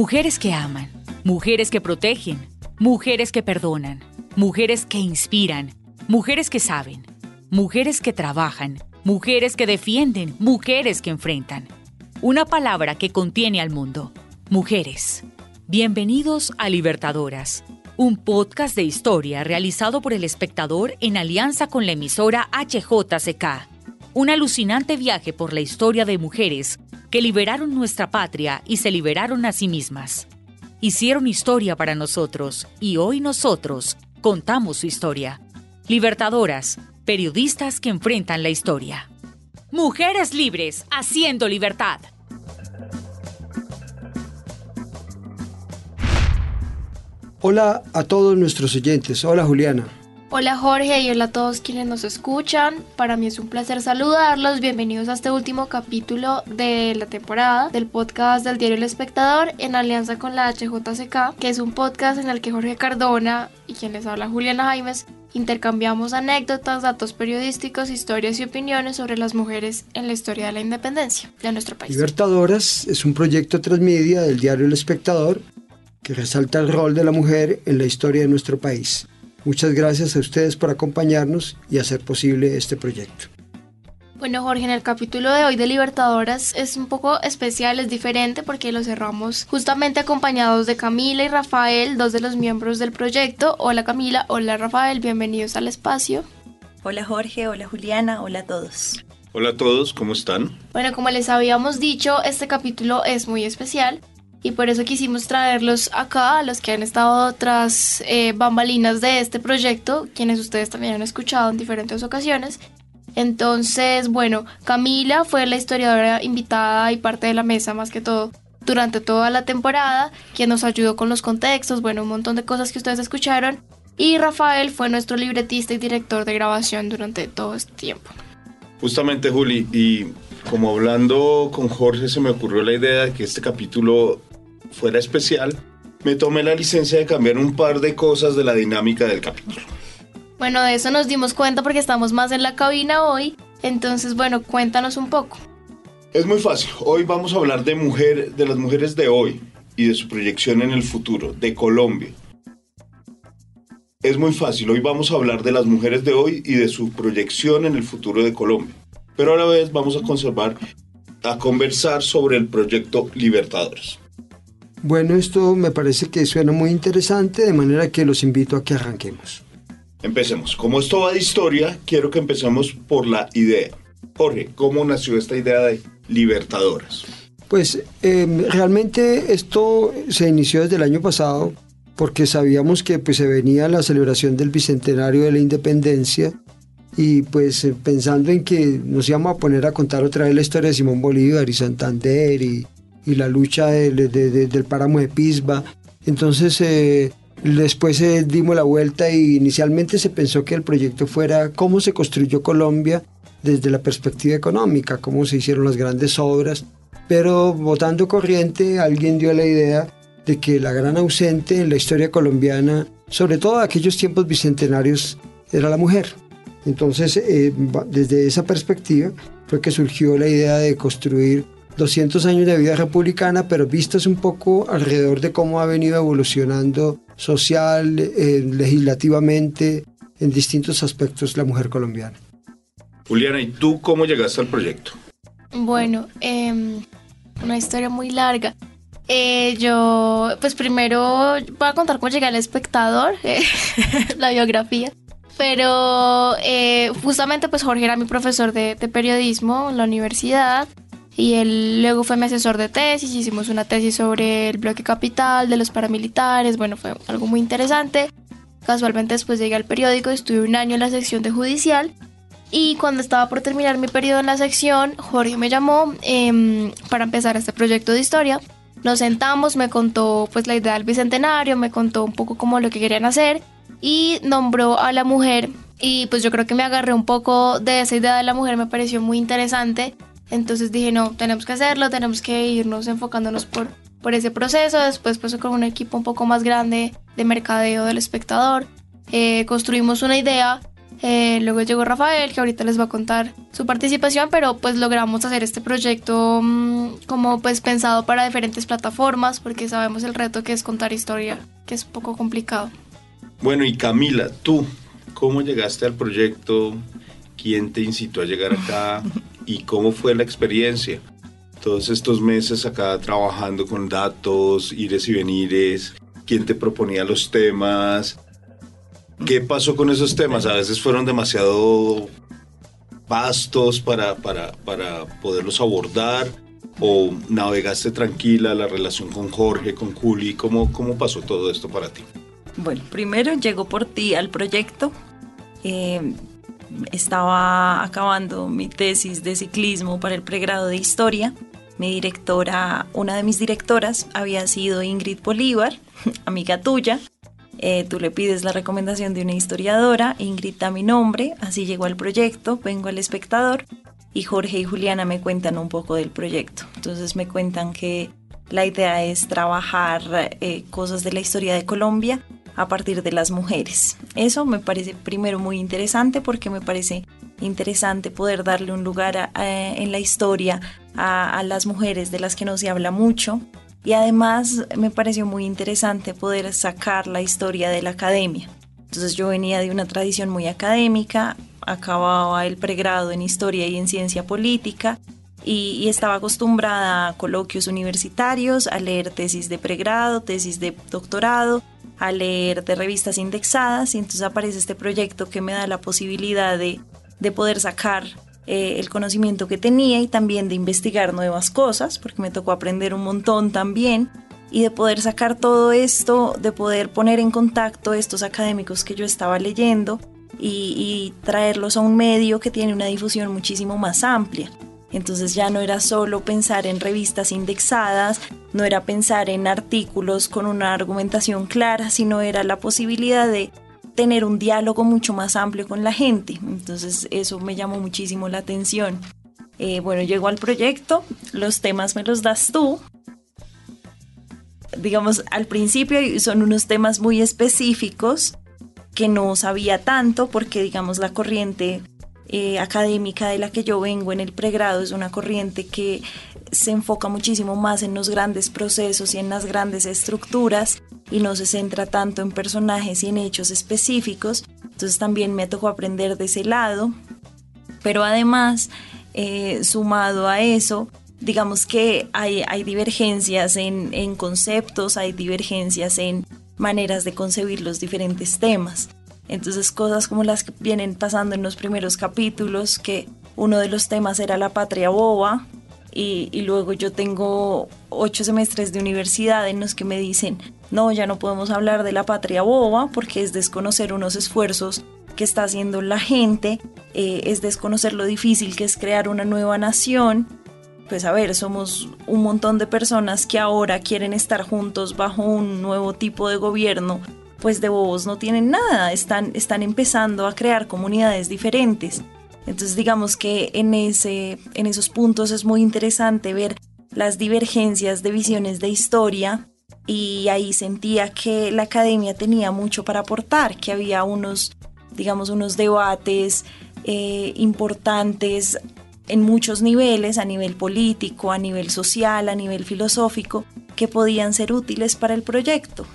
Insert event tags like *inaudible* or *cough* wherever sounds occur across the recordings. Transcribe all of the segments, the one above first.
Mujeres que aman, mujeres que protegen, mujeres que perdonan, mujeres que inspiran, mujeres que saben, mujeres que trabajan, mujeres que defienden, mujeres que enfrentan. Una palabra que contiene al mundo. Mujeres. Bienvenidos a Libertadoras, un podcast de historia realizado por el espectador en alianza con la emisora HJCK. Un alucinante viaje por la historia de mujeres que liberaron nuestra patria y se liberaron a sí mismas. Hicieron historia para nosotros y hoy nosotros contamos su historia. Libertadoras, periodistas que enfrentan la historia. Mujeres libres, haciendo libertad. Hola a todos nuestros oyentes. Hola Juliana. Hola Jorge y hola a todos quienes nos escuchan. Para mí es un placer saludarlos. Bienvenidos a este último capítulo de la temporada del podcast del diario El Espectador en alianza con la HJCK, que es un podcast en el que Jorge Cardona y quien les habla Juliana Jaimes intercambiamos anécdotas, datos periodísticos, historias y opiniones sobre las mujeres en la historia de la independencia de nuestro país. Libertadoras es un proyecto transmedia del diario El Espectador que resalta el rol de la mujer en la historia de nuestro país. Muchas gracias a ustedes por acompañarnos y hacer posible este proyecto. Bueno, Jorge, en el capítulo de hoy de Libertadoras es un poco especial, es diferente porque lo cerramos justamente acompañados de Camila y Rafael, dos de los miembros del proyecto. Hola Camila, hola Rafael, bienvenidos al espacio. Hola Jorge, hola Juliana, hola a todos. Hola a todos, ¿cómo están? Bueno, como les habíamos dicho, este capítulo es muy especial y por eso quisimos traerlos acá, a los que han estado tras eh, bambalinas de este proyecto, quienes ustedes también han escuchado en diferentes ocasiones. Entonces, bueno, Camila fue la historiadora invitada y parte de la mesa más que todo durante toda la temporada, quien nos ayudó con los contextos, bueno, un montón de cosas que ustedes escucharon. Y Rafael fue nuestro libretista y director de grabación durante todo este tiempo. Justamente, Juli, y como hablando con Jorge se me ocurrió la idea de que este capítulo fuera especial, me tomé la licencia de cambiar un par de cosas de la dinámica del capítulo. Bueno, de eso nos dimos cuenta porque estamos más en la cabina hoy. Entonces, bueno, cuéntanos un poco. Es muy fácil. Hoy vamos a hablar de mujer, de las mujeres de hoy y de su proyección en el futuro, de Colombia. Es muy fácil. Hoy vamos a hablar de las mujeres de hoy y de su proyección en el futuro de Colombia. Pero a la vez vamos a conservar, a conversar sobre el proyecto Libertadores. Bueno, esto me parece que suena muy interesante, de manera que los invito a que arranquemos. Empecemos. Como esto va de historia, quiero que empecemos por la idea. Jorge, ¿cómo nació esta idea de Libertadores? Pues eh, realmente esto se inició desde el año pasado porque sabíamos que pues, se venía la celebración del bicentenario de la independencia y pues eh, pensando en que nos íbamos a poner a contar otra vez la historia de Simón Bolívar y Santander y, y la lucha de, de, de, del páramo de Pisba. Entonces eh, después eh, dimos la vuelta y inicialmente se pensó que el proyecto fuera cómo se construyó Colombia desde la perspectiva económica, cómo se hicieron las grandes obras, pero votando corriente alguien dio la idea de que la gran ausente en la historia colombiana, sobre todo en aquellos tiempos bicentenarios, era la mujer. Entonces, eh, desde esa perspectiva fue que surgió la idea de construir 200 años de vida republicana, pero vistas un poco alrededor de cómo ha venido evolucionando social, eh, legislativamente, en distintos aspectos la mujer colombiana. Juliana, ¿y tú cómo llegaste al proyecto? Bueno, em, una historia muy larga. Eh, yo, pues primero voy a contar cómo llegué al espectador, *laughs* eh, la biografía. Pero eh, justamente pues Jorge era mi profesor de, de periodismo en la universidad y él luego fue mi asesor de tesis, hicimos una tesis sobre el bloque capital de los paramilitares, bueno, fue algo muy interesante. Casualmente después llegué al periódico, estuve un año en la sección de judicial y cuando estaba por terminar mi periodo en la sección, Jorge me llamó em, para empezar este proyecto de historia. Nos sentamos, me contó pues la idea del bicentenario, me contó un poco como lo que querían hacer y nombró a la mujer y pues yo creo que me agarré un poco de esa idea de la mujer, me pareció muy interesante. Entonces dije, no, tenemos que hacerlo, tenemos que irnos enfocándonos por, por ese proceso. Después pues con un equipo un poco más grande de mercadeo del espectador. eh, construimos una idea. eh, luego llegó Rafael, que ahorita les va a contar su participación, pero pues logramos hacer este proyecto mm, como pues pensado para diferentes plataformas, porque sabemos el reto que es contar historia, que es un poco complicado. Bueno, y Camila, tú, ¿cómo llegaste al proyecto? ¿Quién te incitó a llegar acá? *laughs* ¿Y cómo fue la experiencia? Todos estos meses acá trabajando con datos, ires y venires, ¿quién te proponía los temas? ¿Qué pasó con esos temas? A veces fueron demasiado vastos para, para, para poderlos abordar o navegaste tranquila la relación con Jorge, con Juli, ¿cómo, cómo pasó todo esto para ti? Bueno, primero llegó por ti al proyecto. Eh, estaba acabando mi tesis de ciclismo para el pregrado de historia. Mi directora, una de mis directoras, había sido Ingrid Bolívar, *laughs* amiga tuya. Eh, tú le pides la recomendación de una historiadora, Ingrid da mi nombre, así llegó al proyecto, vengo al espectador y Jorge y Juliana me cuentan un poco del proyecto. Entonces me cuentan que la idea es trabajar eh, cosas de la historia de Colombia a partir de las mujeres. Eso me parece primero muy interesante porque me parece interesante poder darle un lugar en la historia a, las mujeres de las que no se habla mucho. Y además me pareció muy interesante poder sacar la historia de la academia. Entonces yo venía de una tradición muy académica, acababa el pregrado en historia y en ciencia política y estaba acostumbrada a coloquios universitarios, a leer tesis de pregrado, tesis de doctorado, a leer de revistas indexadas y entonces aparece este proyecto que me da la posibilidad de, de poder sacar eh, el conocimiento que tenía y también de investigar nuevas cosas, porque me tocó aprender un montón también y de poder sacar todo esto, de poder poner en contacto estos académicos que yo estaba leyendo y, y traerlos a un medio que tiene una difusión muchísimo más amplia. Entonces ya no era solo pensar en revistas indexadas, no era pensar en artículos con una argumentación clara, sino era la posibilidad de tener un diálogo mucho más amplio con la gente. Entonces eso me llamó muchísimo la atención. Eh, bueno, llego al proyecto, los temas me los das tú. Digamos, al principio son unos temas muy específicos que no sabía tanto porque, digamos, la corriente eh, académica de la que yo vengo en el pregrado es una corriente que se enfoca muchísimo más en los grandes procesos y en las grandes estructuras y no se centra tanto en personajes y en hechos específicos. Entonces también me tocó aprender de ese lado. Pero además, eh, sumado a eso, digamos que hay, hay divergencias en, en conceptos, hay divergencias en maneras de concebir los diferentes temas. Entonces cosas como las que vienen pasando en los primeros capítulos, que uno de los temas era la patria boba, y, luego yo tengo ocho semestres de universidad en los que me dicen, no, ya no podemos hablar de la patria boba porque es desconocer unos esfuerzos que está haciendo la gente, eh, es desconocer lo difícil que es crear una nueva nación. Pues a ver, somos un montón de personas que ahora quieren estar juntos bajo un nuevo tipo de gobierno, pues de bobos no tienen nada, están, están empezando a crear comunidades diferentes. Entonces digamos que en, ese, en esos puntos es muy interesante ver las divergencias de visiones de historia y ahí sentía que la academia tenía mucho para aportar, que había unos, digamos, unos debates eh, importantes en muchos niveles, a nivel político, a nivel social, a nivel filosófico, que podían ser útiles para el proyecto.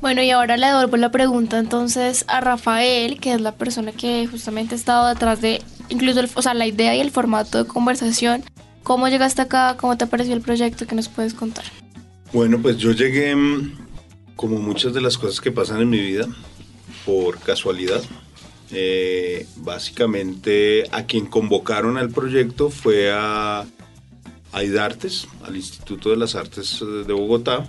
Bueno, y ahora le devuelvo la pregunta entonces a Rafael, que es la persona que justamente ha estado detrás de incluso o sea, la idea y el formato de conversación. ¿Cómo llegaste acá? ¿Cómo te pareció el proyecto? ¿Qué nos puedes contar? Bueno, pues yo llegué, mm, como muchas de las cosas que pasan en mi vida, por casualidad. Eh, básicamente a quien convocaron al proyecto fue a, a IDARTES, al Instituto de las Artes eh, de Bogotá,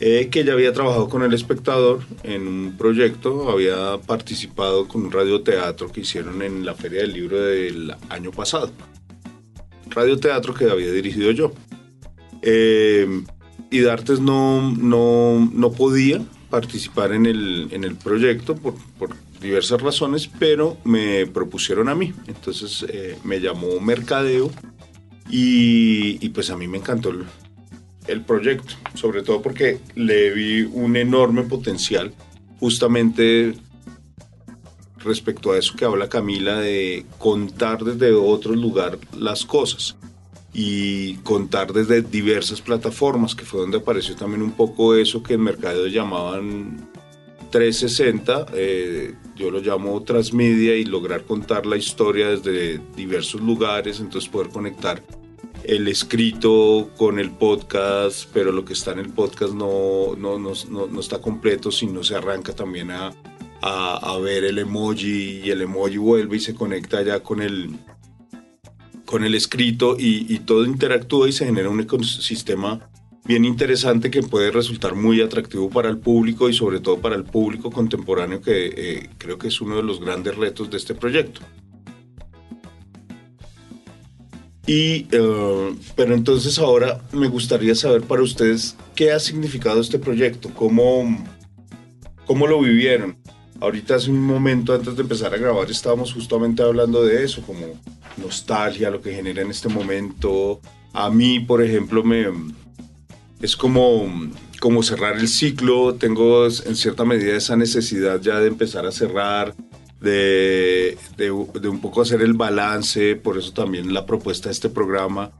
eh, que ya había trabajado con el espectador en un proyecto, había participado con un radioteatro que hicieron en la Feria del Libro del año pasado. Radioteatro que había dirigido yo. Eh, y Dartes no, no, no podía participar en el, en el proyecto por, por diversas razones, pero me propusieron a mí. Entonces eh, me llamó Mercadeo y, pues a mí me encantó el proyecto, sobre todo porque le vi un enorme potencial justamente respecto a eso que habla Camila de contar desde otro lugar las cosas y contar desde diversas plataformas, que fue donde apareció también un poco eso que en mercado llamaban 360, eh, yo lo llamo transmedia y lograr contar la historia desde diversos lugares, entonces poder conectar el escrito con el podcast, pero lo que está en el podcast no, no, no, no, no está completo, sino se arranca también a, a, a ver el emoji y el emoji vuelve y se conecta ya con el, con el escrito y, y todo interactúa y se genera un ecosistema bien interesante que puede resultar muy atractivo para el público y sobre todo para el público contemporáneo que eh, creo que es uno de los grandes retos de este proyecto. Y, eh, pero entonces ahora me gustaría saber para ustedes qué ha significado este proyecto, cómo, cómo lo vivieron. Ahorita hace un momento antes de empezar a grabar estábamos justamente hablando de eso, como nostalgia, lo que genera en este momento. A mí, por ejemplo, me, es como, como cerrar el ciclo. Tengo en cierta medida esa necesidad ya de empezar a cerrar, de, de, un poco hacer el balance, por eso también la propuesta de este programa.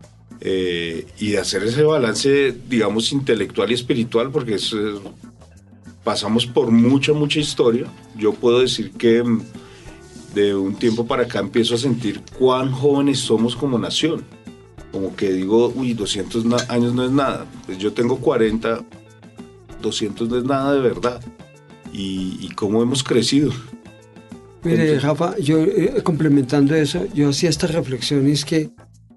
eh, y de hacer ese balance, digamos, intelectual y espiritual, porque eh, pasamos por mucha, mucha historia. Yo puedo decir que mm, de un tiempo para acá empiezo a sentir cuán jóvenes somos como nación. Como que digo, uy, 200 na- años no es nada. Pues yo tengo 40, 200 no es nada de verdad. Y, y cómo hemos crecido. Mire, Rafa, yo eh, complementando eso, yo hacía esta reflexión, es que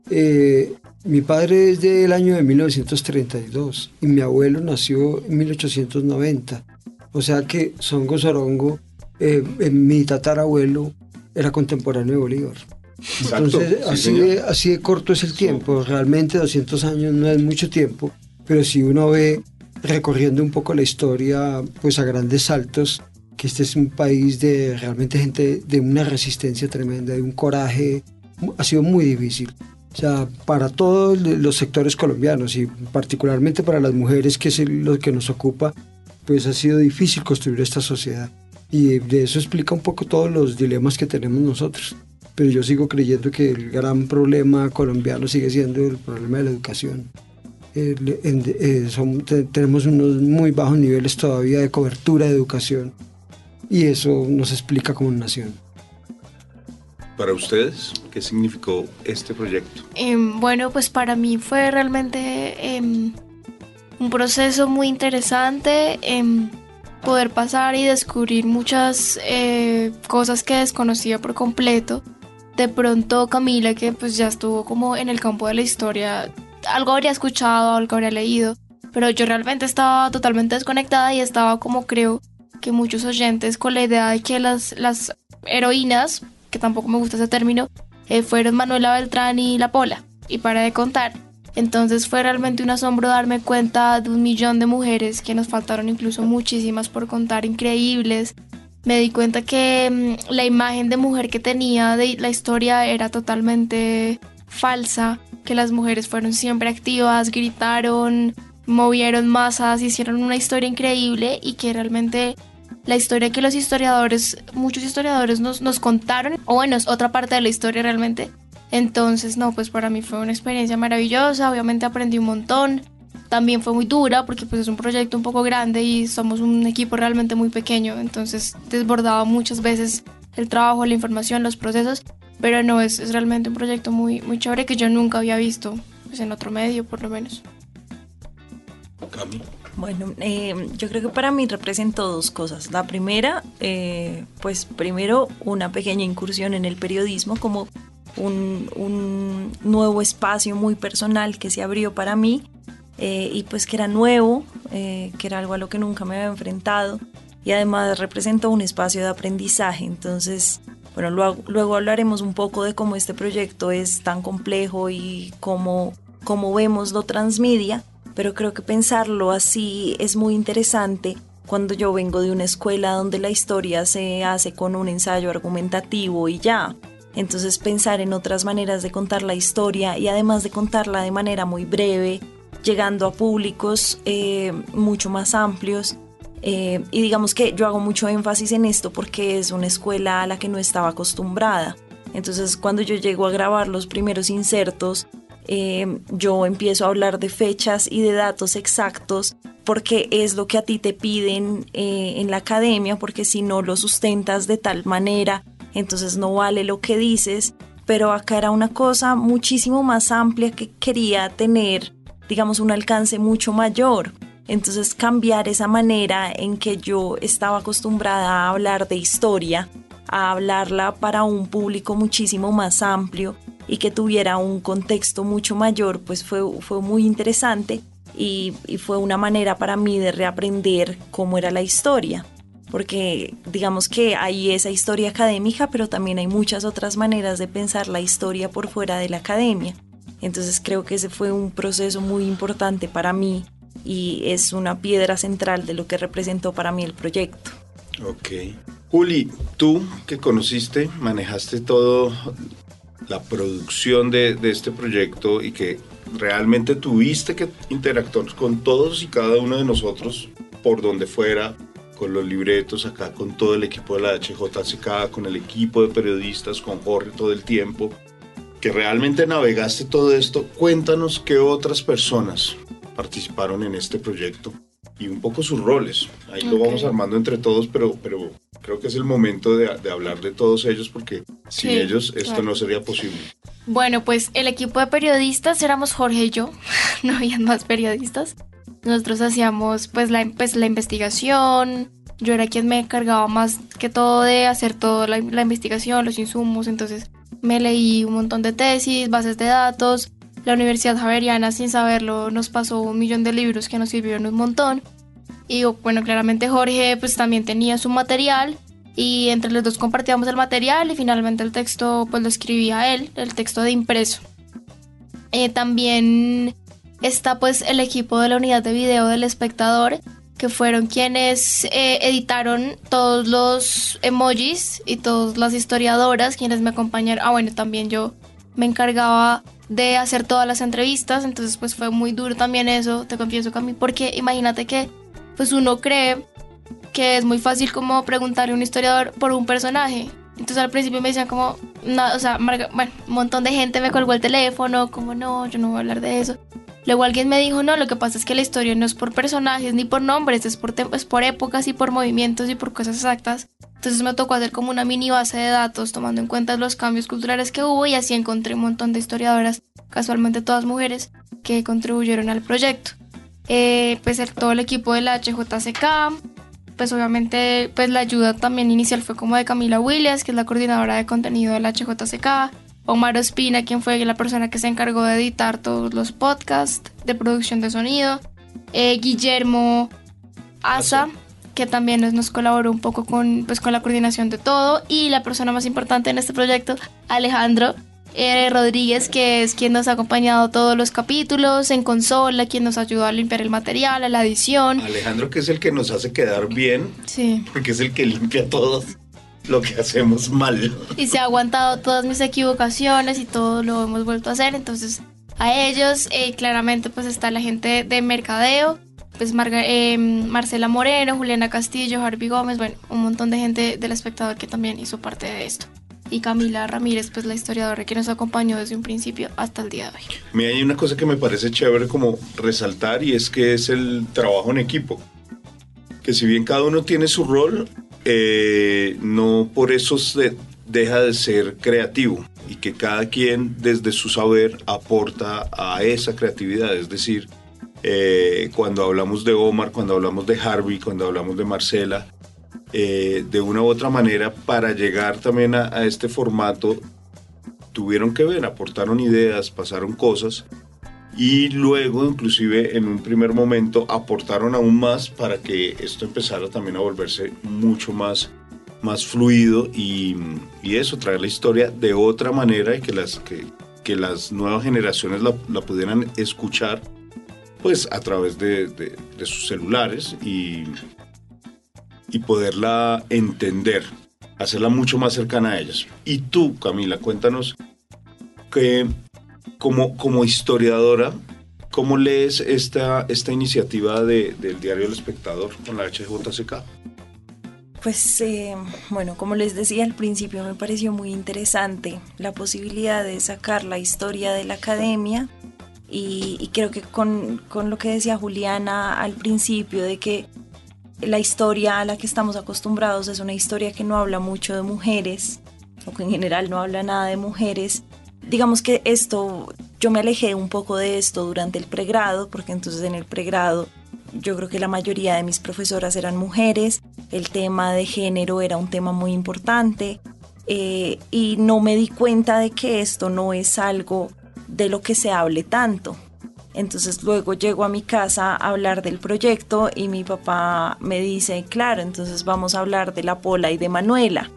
eh, mi padre es del año de 1932 y mi abuelo nació en 1890. O sea que Songo Sorongo, eh, eh, mi tatarabuelo, era contemporáneo de Bolívar. Exacto, Entonces, sí, así, de, así de corto es el tiempo. Realmente 200 años no es mucho tiempo, pero si uno ve recorriendo un poco la historia, pues a grandes saltos, que este es un país de realmente gente de una resistencia tremenda, de un coraje, ha sido muy difícil. O sea, para todos los sectores colombianos y particularmente para las mujeres, que es lo que nos ocupa, pues ha sido difícil construir esta sociedad. Y de eso explica un poco todos los dilemas que tenemos nosotros. Pero yo sigo creyendo que el gran problema colombiano sigue siendo el problema de la educación. Eh, son- te- tenemos unos muy bajos niveles todavía de cobertura de educación y eso nos explica como nación. Para ustedes, ¿qué significó este proyecto? Em, bueno, pues para mí fue realmente em, un proceso muy interesante em, poder pasar y descubrir muchas eh, cosas que desconocía por completo. De pronto Camila, que pues ya estuvo como en el campo de la historia, algo habría escuchado, algo habría leído, pero yo realmente estaba totalmente desconectada y estaba como creo que muchos oyentes con la idea de que las, las heroínas, que tampoco me gusta ese término, eh, fueron Manuela Beltrán y La Pola, y para de contar. Entonces fue realmente un asombro darme cuenta de un millón de mujeres que nos faltaron incluso muchísimas por contar, increíbles. Me di cuenta que mm, la imagen de mujer que tenía de la historia era totalmente falsa, que las mujeres fueron siempre activas, gritaron, movieron masas, hicieron una historia increíble y que realmente la historia que los historiadores, muchos historiadores nos, nos contaron, o bueno, es otra parte de la historia realmente. Entonces, no, pues para mí fue una experiencia maravillosa, obviamente aprendí un montón, también fue muy dura porque pues es un proyecto un poco grande y somos un equipo realmente muy pequeño, entonces desbordaba muchas veces el trabajo, la información, los procesos, pero no, es, es realmente un proyecto muy, muy chévere que yo nunca había visto pues, en otro medio por lo menos. Cami. Bueno, eh, yo creo que para mí representó dos cosas. La primera, eh, pues primero una pequeña incursión en el periodismo como un, un nuevo espacio muy personal que se abrió para mí eh, y pues que era nuevo, que era algo a lo que nunca me había enfrentado y además representó un espacio de aprendizaje. Entonces, bueno, luego, luego hablaremos un poco de cómo este proyecto es tan complejo y cómo, cómo vemos lo transmedia, pero creo que pensarlo así es muy interesante cuando yo vengo de una escuela donde la historia se hace con un ensayo argumentativo y ya. Entonces pensar en otras maneras de contar la historia y además de contarla de manera muy breve, llegando a públicos eh, mucho más amplios. Eh, y digamos que yo hago mucho énfasis en esto porque es una escuela a la que no estaba acostumbrada. Entonces cuando yo llego a grabar los primeros insertos, eh, yo empiezo a hablar de fechas y de datos exactos porque es lo que a ti te piden eh, en la academia, porque si no lo sustentas de tal manera, entonces no vale lo que dices. Pero acá era una cosa muchísimo más amplia que quería tener, digamos, un alcance mucho mayor. Entonces cambiar esa manera en que yo estaba acostumbrada a hablar de historia, a hablarla para un público muchísimo más amplio y que tuviera un contexto mucho mayor, pues fue, fue muy interesante y, y fue una manera para mí de reaprender cómo era la historia. Porque digamos que hay esa historia académica, pero también hay muchas otras maneras de pensar la historia por fuera de la academia. Entonces creo que ese fue un proceso muy importante para mí y es una piedra central de lo que representó para mí el proyecto. Ok. Juli, tú que conociste, manejaste todo la producción de, de este proyecto y que realmente tuviste que interactuar con todos y cada uno de nosotros por donde fuera, con los libretos acá, con todo el equipo de la HJCK, con el equipo de periodistas, con Jorge todo el tiempo, que realmente navegaste todo esto, cuéntanos qué otras personas participaron en este proyecto y un poco sus roles. Ahí lo vamos armando entre todos, pero, pero creo que es el momento de, de hablar de todos ellos porque sin Sí, ellos esto claro. no sería posible. Bueno, pues el equipo de periodistas éramos Jorge y yo, *laughs* no habían más periodistas. Nosotros hacíamos pues la, pues, la investigación, yo era quien me encargaba más que todo de hacer toda la, la investigación, los insumos, entonces me leí un montón de tesis, bases de datos. La Universidad Javeriana, sin saberlo, nos pasó un millón de libros que nos sirvieron un montón. Y bueno, claramente Jorge pues también tenía su material y entre los dos compartíamos el material y finalmente el texto pues lo escribía él, el texto de impreso. Eh, también está pues el equipo de la unidad de video del espectador que fueron quienes eh, editaron todos los emojis y todas las historiadoras quienes me acompañaron. Ah bueno, también yo me encargaba de hacer todas las entrevistas, entonces pues fue muy duro también eso, te confieso Cami, porque imagínate que pues uno cree que es muy fácil como preguntarle a un historiador por un personaje. Entonces al principio me decían como, no, o sea, Marga- bueno, un montón de gente me colgó el teléfono, como no, yo no voy a hablar de eso. Luego alguien me dijo, no, lo que pasa es que la historia no es por personajes ni por nombres, es por, es por épocas y por movimientos y por cosas exactas. Entonces me tocó hacer como una mini base de datos tomando en cuenta los cambios culturales que hubo y así encontré un montón de historiadoras, casualmente todas mujeres, que contribuyeron al proyecto. Eh, pues el- todo el equipo de la HJCK, pues obviamente pues la ayuda también inicial fue como de Camila Williams, que es la coordinadora de contenido de la HJCK, Omar Ospina, quien fue la persona que se encargó de editar todos los podcasts de producción de sonido, eh, Guillermo Asa, que también nos, nos colaboró un poco con, pues, con la coordinación de todo, y la persona más importante en este proyecto, Alejandro, eh, Rodríguez, que es quien nos ha acompañado todos los capítulos en consola, quien nos ayudó a limpiar el material, a la edición. Alejandro que es el que nos hace quedar bien, Sí. porque es el que limpia todo lo que hacemos mal. Y se ha aguantado todas mis equivocaciones y todo lo hemos vuelto a hacer. Entonces, a ellos, eh, claramente, pues está la gente de mercadeo, pues Marga- eh, Marcela Moreno, Juliana Castillo, Harvey Gómez, bueno, un montón de gente del espectador que también hizo parte de esto. Y Camila Ramírez, pues la historiadora que nos acompañó desde un principio hasta el día de hoy. Mira, hay una cosa que me parece chévere como resaltar y es que es el trabajo en equipo. Que si bien cada uno tiene su rol, eh, no por eso se deja de ser creativo y que cada quien desde su saber aporta a esa creatividad. Es decir, eh, cuando hablamos de Omar, cuando hablamos de Harvey, cuando hablamos de Marcela, eh, de una u otra manera para llegar también a, este formato tuvieron que ver, aportaron ideas, pasaron cosas y luego inclusive en un primer momento aportaron aún más para que esto empezara también a volverse mucho más, más fluido y, y eso, traer la historia de otra manera y que las, que, que las nuevas generaciones la, la pudieran escuchar pues a través de, de- de sus celulares y, y poderla entender, hacerla mucho más cercana a ellas. Y tú, Camila, cuéntanos que como, como historiadora, ¿cómo lees esta, esta iniciativa de- del diario El Espectador con la HJCK? Pues eh, bueno, como les decía al principio, me pareció muy interesante la posibilidad de sacar la historia de la academia y, creo que con, con lo que decía Juliana al principio de que la historia a la que estamos acostumbrados es una historia que no habla mucho de mujeres o que en general no habla nada de mujeres. Digamos que esto, yo me alejé un poco de esto durante el pregrado, porque entonces en el pregrado yo creo que la mayoría de mis profesoras eran mujeres, el tema de género era un tema muy importante eh, y no me di cuenta de que esto no es algo de lo que se hable tanto. Entonces luego llego a mi casa a hablar del proyecto y mi papá me dice, claro, entonces vamos a hablar de la Pola y de Manuela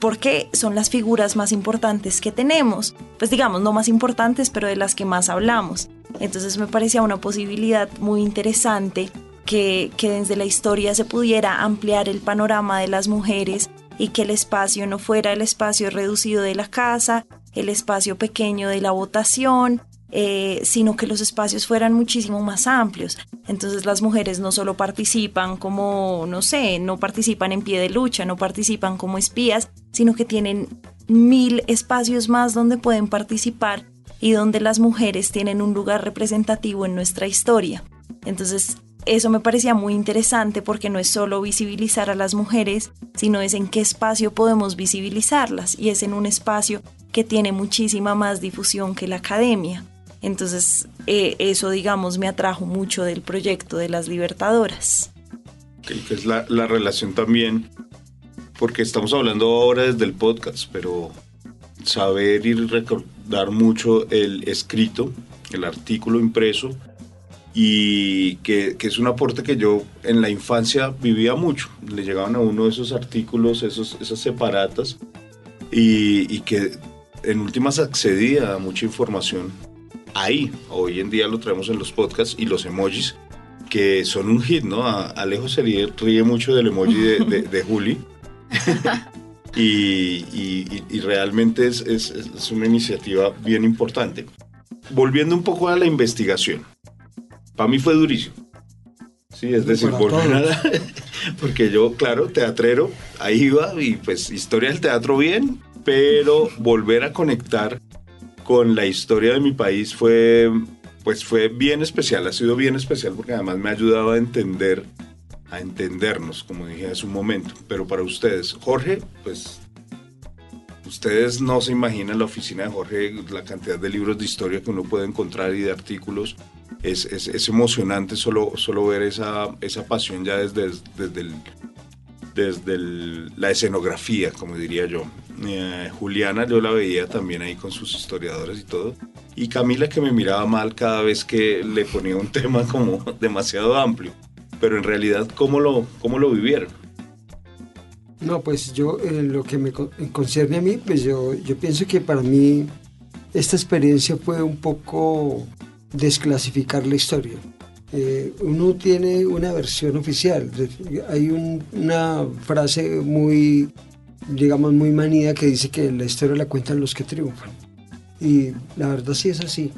porque son las figuras más importantes que tenemos. Pues digamos, no más importantes, pero de las que más hablamos. Entonces me parecía una posibilidad muy interesante que, que desde la historia se pudiera ampliar el panorama de las mujeres y que el espacio no fuera el espacio reducido de la casa, el espacio pequeño de la votación, eh, sino que los espacios fueran muchísimo más amplios. Entonces las mujeres no solo participan como, no sé, no participan en pie de lucha, no participan como espías, sino que tienen mil espacios más donde pueden participar y donde las mujeres tienen un lugar representativo en nuestra historia. Entonces, eso me parecía muy interesante porque no es solo visibilizar a las mujeres, sino es en qué espacio podemos visibilizarlas y es en un espacio que tiene muchísima más difusión que la academia. Entonces, eh, eso, digamos, me atrajo mucho del proyecto de las Libertadoras. que que es la, la relación también, porque estamos hablando ahora desde el podcast, pero saber y recordar mucho el escrito, el artículo impreso, y que, que es un aporte que yo en la infancia vivía mucho. Le llegaban a uno esos artículos, esos, esas separatas, y, y que en últimas accedía a mucha información ahí. Hoy en día lo traemos en los podcasts y los emojis, que son un hit, ¿no? A- Alejo se ríe, ríe mucho del emoji de, de- de Juli. *laughs* y, y- y- realmente es, es- es una iniciativa bien importante. Volviendo un poco a la investigación. Para mí fue durísimo. Sí, es decir, Para volver a todos. la- *laughs* Porque yo, claro, teatrero, ahí iba y pues historia del teatro bien, pero volver a conectar con la historia de mi país fue, pues fue bien especial, ha sido bien especial porque además me ha ayudado a entender, a entendernos, como dije hace un momento. Pero para ustedes, Jorge, pues ustedes no se imaginan la oficina de Jorge, la cantidad de libros de historia que uno puede encontrar y de artículos. Es, es, es emocionante solo, solo ver esa, esa pasión ya desde, desde, el- desde la escenografía, como diría yo. Eh, Juliana yo la veía también ahí con sus historiadores y todo. Y Camila que me miraba mal cada vez que le ponía un *laughs* tema como demasiado amplio. Pero en realidad, ¿cómo lo, cómo lo vivieron? No, pues yo, en lo que me con- concierne a mí, pues yo, yo pienso que para mí esta experiencia fue un poco desclasificar la historia. Eh, uno tiene una versión oficial, hay un- una frase muy, digamos, muy manida que dice que la historia la cuentan los que triunfan. Y la verdad sí es así.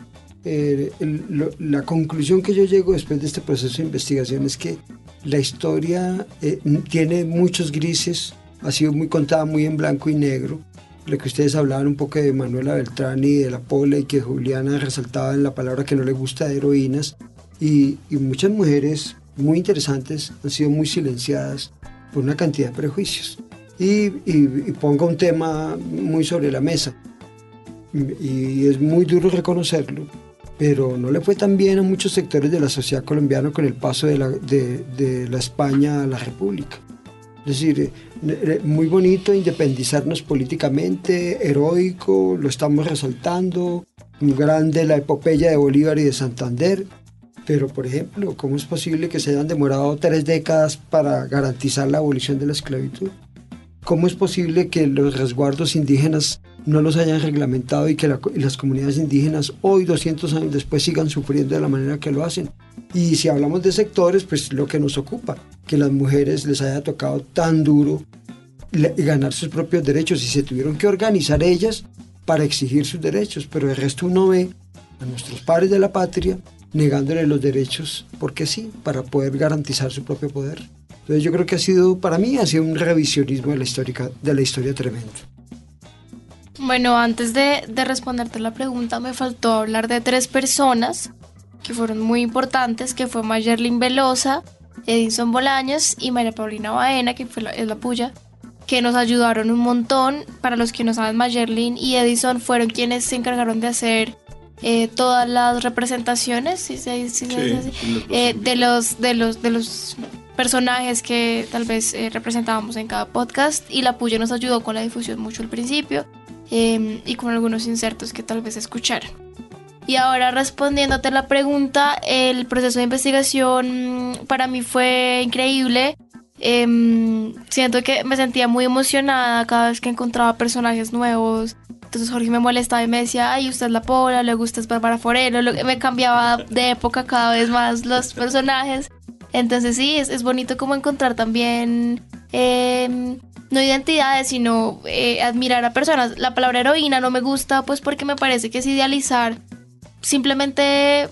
Eh, el- lo- la conclusión que yo llego después de este proceso de investigación es que la historia eh, tiene muchos grises, ha sido muy contada muy en blanco y negro. lo que ustedes hablaban un poco de Manuela Beltrán y de la Pola y que Juliana resaltaba en la palabra que no le gusta de heroínas y, y muchas mujeres muy interesantes han sido muy silenciadas por una cantidad de prejuicios. Y, y, y pongo un tema muy sobre la mesa y es muy duro reconocerlo, pero no le fue tan bien a muchos sectores de la sociedad colombiana con el paso de la, de, de la España a la República. Es decir, eh, eh, muy bonito independizarnos políticamente, heroico, lo estamos resaltando, grande la epopeya de Bolívar y de Santander, pero por ejemplo, ¿cómo es posible que se hayan demorado tres décadas para garantizar la abolición de la esclavitud? ¿Cómo es posible que los resguardos indígenas no los hayan reglamentado y que las comunidades indígenas hoy, 200 años después, sigan sufriendo de la manera que lo hacen? Y si hablamos de sectores, pues lo que nos ocupa, que las mujeres les haya tocado tan duro ganar sus propios derechos y se tuvieron que organizar ellas para exigir sus derechos, pero el resto uno ve a nuestros padres de la patria negándole los derechos porque sí, para poder garantizar su propio poder. Entonces yo creo que ha sido, para mí, ha sido un revisionismo de la, histórica, de la historia tremendo. Bueno, antes de, de responderte la pregunta, me faltó hablar de tres personas que fueron muy importantes, que fue Mayerlin Velosa, Edison Bolaños y María Paulina Baena, que fue la, es la puya, que nos ayudaron un montón. Para los que no saben, Mayerlin y Edison fueron quienes se encargaron de hacer eh, todas las representaciones, si se, si se Sí, dice así, los- eh, de los de los de los personajes que tal vez eh, representábamos en cada podcast y la Puya nos ayudó con la difusión mucho al principio eh, y con algunos insertos que tal vez escucharan. Y ahora respondiéndote la pregunta, el proceso de investigación mm, para mí fue increíble. Em, siento que me sentía muy emocionada cada vez que encontraba personajes nuevos. Entonces Jorge me molestaba y me decía, ay, usted es la Pola, le gusta es Bárbara Forero. Me cambiaba de época cada vez más los personajes. Entonces sí, es, es bonito como encontrar también, em, no identidades, sino eh, admirar a personas. La palabra heroína no me gusta pues porque me parece que es idealizar simplemente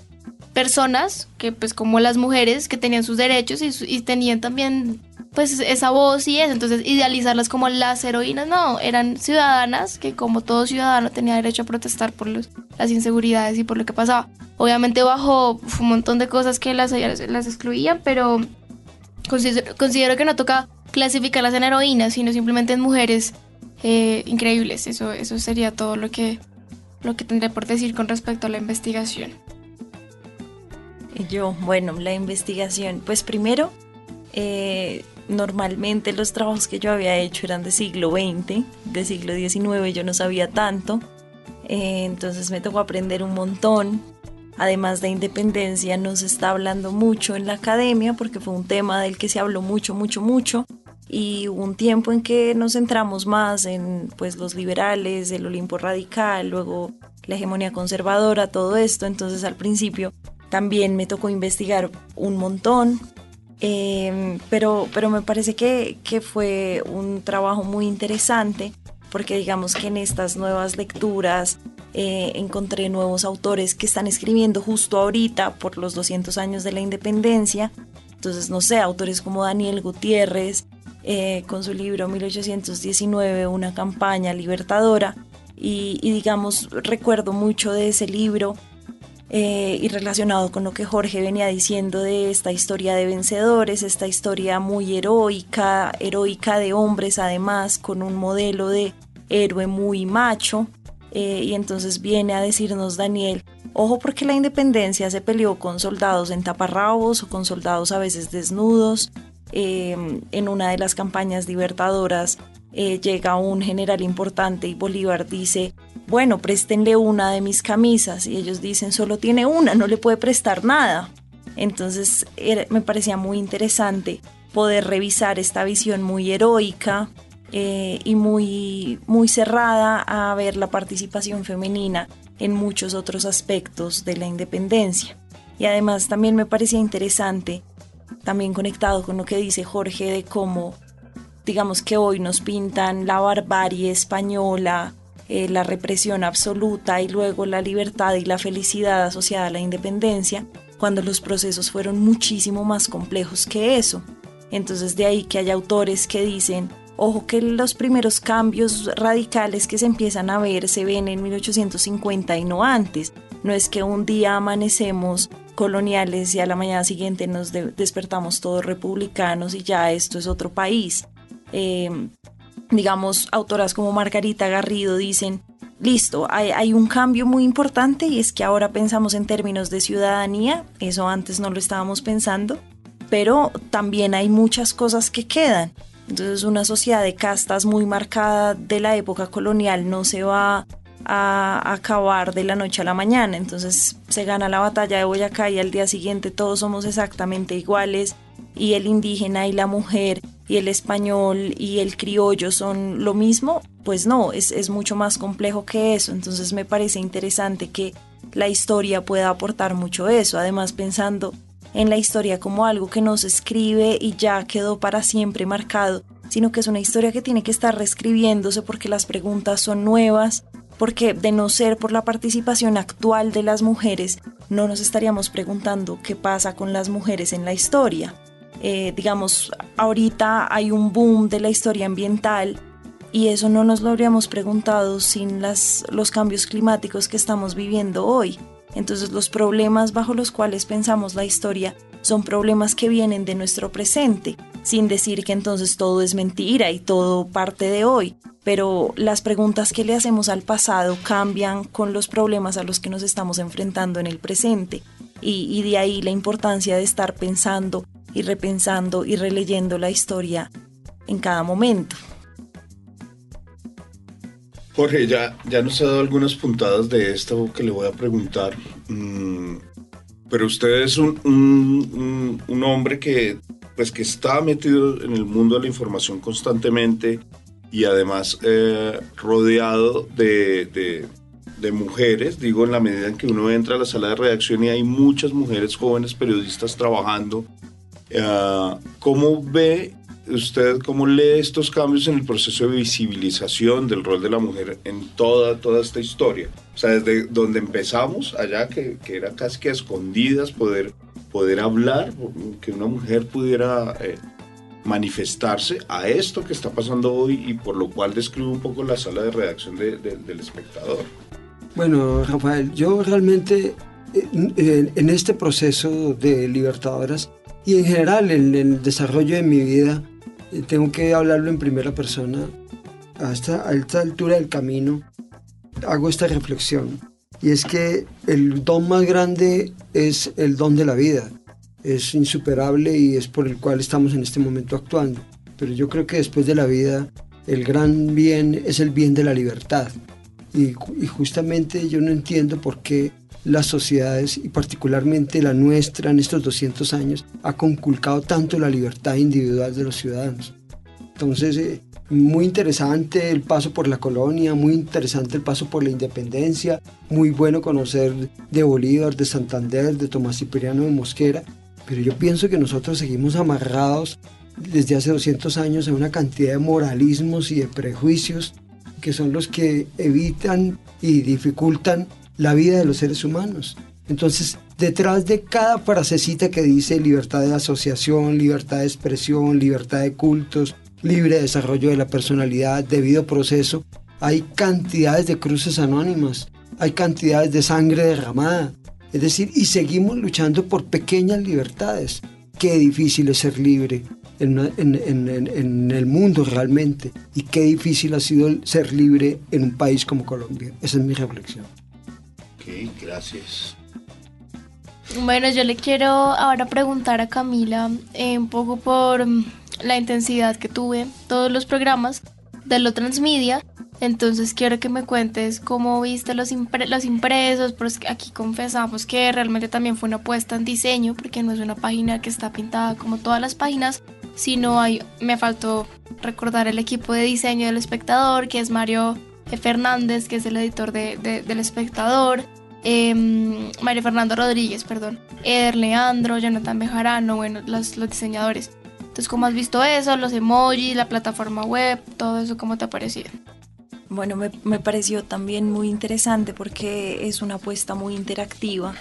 personas que pues como las mujeres que tenían sus derechos y, y tenían también pues esa voz y eso, entonces idealizarlas como las heroínas, no, eran ciudadanas que como todo ciudadano tenía derecho a protestar por los- las inseguridades y por lo que pasaba. Obviamente bajo un montón de cosas que las, las excluían, pero considero, que no toca clasificarlas en heroínas, sino simplemente en mujeres eh, increíbles. Eso, eso sería todo lo que, lo que tendré por decir con respecto a la investigación. Yo, bueno, la investigación, pues primero, eh, normalmente los trabajos que yo había hecho eran de siglo XX, de siglo XIX, yo no sabía tanto, eh, entonces me tocó aprender un montón. Además de independencia, no se está hablando mucho en la academia porque fue un tema del que se habló mucho, mucho, mucho. Y hubo un tiempo en que nos centramos más en pues los liberales, el Olimpo radical, luego la hegemonía conservadora, todo esto. Entonces al principio también me tocó investigar un montón, eh, pero, pero me parece que, que fue un trabajo muy interesante porque digamos que en estas nuevas lecturas eh, encontré nuevos autores que están escribiendo justo ahorita por los 200 años de la independencia. Entonces, no sé, autores como Daniel Gutiérrez, eh, con su libro 1819, Una campaña libertadora. Y digamos, recuerdo mucho de ese libro eh, y relacionado con lo que Jorge venía diciendo de esta historia de vencedores, esta historia muy heroica, heroica de hombres además, con un modelo de héroe muy macho. eh, y entonces viene a decirnos Daniel, ojo porque la independencia se peleó con soldados en taparrabos o con soldados a veces desnudos. Eh, en una de las campañas libertadoras eh, llega un general importante y Bolívar dice, bueno, préstenle una de mis camisas. Y ellos dicen, solo tiene una, no le puede prestar nada. Entonces me parecía muy interesante poder revisar esta visión muy heroica eh, y muy, muy cerrada a ver la participación femenina en muchos otros aspectos de la independencia. Y además también me parecía interesante, también conectado con lo que dice Jorge, de cómo digamos que hoy nos pintan la barbarie española, eh, la represión absoluta y luego la libertad y la felicidad asociada a la independencia, cuando los procesos fueron muchísimo más complejos que eso. Entonces de ahí que hay autores que dicen, Ojo que los primeros cambios radicales que se empiezan a ver se ven en 1850 y no antes. No es que un día amanecemos coloniales y a la mañana siguiente nos de- despertamos todos republicanos y ya esto es otro país. Eh, digamos, autoras como Margarita Garrido dicen, listo, hay, un cambio muy importante y es que ahora pensamos en términos de ciudadanía, eso antes no lo estábamos pensando, pero también hay muchas cosas que quedan. Entonces una sociedad de castas muy marcada de la época colonial no se va a acabar de la noche a la mañana. Entonces se gana la batalla de Boyacá y al día siguiente todos somos exactamente iguales y el indígena y la mujer y el español y el criollo son lo mismo. Pues no, es, es mucho más complejo que eso. Entonces me parece interesante que la historia pueda aportar mucho eso. Además pensando en la historia como algo que no se escribe y ya quedó para siempre marcado, sino que es una historia que tiene que estar reescribiéndose porque las preguntas son nuevas, porque de no ser por la participación actual de las mujeres, no nos estaríamos preguntando qué pasa con las mujeres en la historia. Eh, digamos, ahorita hay un boom de la historia ambiental y eso no nos lo habríamos preguntado sin las, los cambios climáticos que estamos viviendo hoy. Entonces los problemas bajo los cuales pensamos la historia son problemas que vienen de nuestro presente, sin decir que entonces todo es mentira y todo parte de hoy, pero las preguntas que le hacemos al pasado cambian con los problemas a los que nos estamos enfrentando en el presente. Y, y de ahí la importancia de estar pensando y repensando y releyendo la historia en cada momento. Jorge, ya, ya nos ha dado algunas puntadas de esto que le voy a preguntar. Mm, pero usted es un, un- hombre que, pues, que está metido en el mundo de la información constantemente y además eh, rodeado de, de- de mujeres, digo, en la medida en que uno entra a la sala de redacción y hay muchas mujeres jóvenes periodistas trabajando. Eh, ¿Cómo ve usted, cómo lee estos cambios en el proceso de visibilización del rol de la mujer en toda, toda esta historia? O sea, desde donde empezamos, allá que, que era casi que a escondidas, poder, poder hablar, que una mujer pudiera eh, manifestarse a esto que está pasando hoy y por lo cual describe un poco la sala de redacción de- de- del espectador. Bueno, Rafael, yo realmente eh, en, en este proceso de Libertadoras y en general en el desarrollo de mi vida, eh, tengo que hablarlo en primera persona. Hasta a esta altura del camino hago esta reflexión. Y es que el don más grande es el don de la vida. Es insuperable y es por el cual estamos en este momento actuando. Pero yo creo que después de la vida, el gran bien es el bien de la libertad. Y, ju- y justamente yo no entiendo por qué las sociedades, y particularmente la nuestra en estos 200 años, ha conculcado tanto la libertad individual de los ciudadanos. Entonces, eh, muy interesante el paso por la colonia, muy interesante el paso por la independencia, muy bueno conocer de Bolívar, de Santander, de Tomás Cipriano de Mosquera, pero yo pienso que nosotros seguimos amarrados desde hace 200 años a una cantidad de moralismos y de prejuicios que son los que evitan y dificultan la vida de los seres humanos. Entonces, detrás de cada frasecita que dice libertad de asociación, libertad de expresión, libertad de cultos, libre desarrollo de la personalidad, debido proceso, hay cantidades de cruces anónimas, hay cantidades de sangre derramada. Es decir, y seguimos luchando por pequeñas libertades. Qué difícil es ser libre en, el mundo realmente. Y qué difícil ha sido ser libre en un país como Colombia. Esa es mi reflexión. Gracias. Bueno, yo le quiero ahora preguntar a Camila eh, un poco por mm, la intensidad que tuve todos los programas de lo transmedia. Entonces quiero que me cuentes cómo viste los, impre- los impresos, porque aquí confesamos que realmente también fue una apuesta en diseño, porque no es una página que está pintada como todas las páginas, sino hay, me faltó recordar el equipo de diseño del espectador, que es Mario Fernández, que es el editor de- de- del espectador, em, Mario Fernando Rodríguez, perdón, Eder Leandro, Jonathan Bejarano, bueno, los, los diseñadores. Entonces, ¿cómo has visto eso? Los emojis, la plataforma web, todo eso, ¿cómo te ha parecido? Bueno, me, me pareció también muy interesante porque es una apuesta muy interactiva.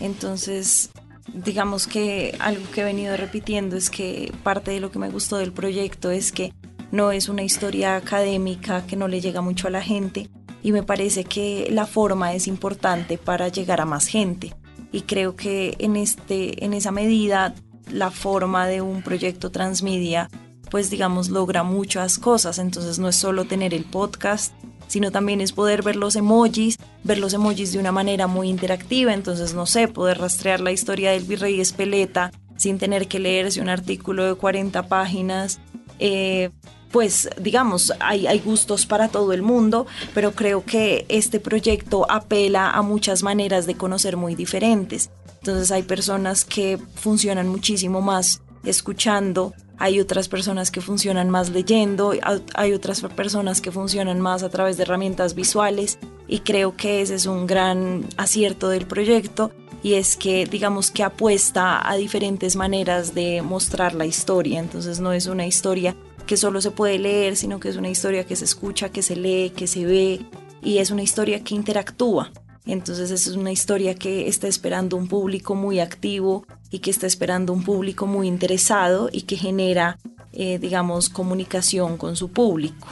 Entonces, digamos que algo que he venido repitiendo es que parte de lo que me gustó del proyecto es que no es una historia académica que no le llega mucho a la gente y me parece que la forma es importante para llegar a más gente. Y creo que en, este, en esa medida la forma de un proyecto transmedia pues digamos logra muchas cosas, entonces no es solo tener el podcast, sino también es poder ver los emojis, ver los emojis de una manera muy interactiva, entonces no sé, poder rastrear la historia del virrey Espeleta sin tener que leerse un artículo de 40 páginas, eh, pues digamos, hay, gustos para todo el mundo, pero creo que este proyecto apela a muchas maneras de conocer muy diferentes. Entonces hay personas que funcionan muchísimo más escuchando, hay otras personas que funcionan más leyendo, hay otras personas que funcionan más a través de herramientas visuales y creo que ese es un gran acierto del proyecto y es que digamos que apuesta a diferentes maneras de mostrar la historia, entonces no es una historia que solo se puede leer, sino que es una historia que se escucha, que se lee, que se ve y es una historia que interactúa. Entonces es una historia que está esperando un público muy activo y que está esperando un público muy interesado y que genera, eh, digamos, comunicación con su público.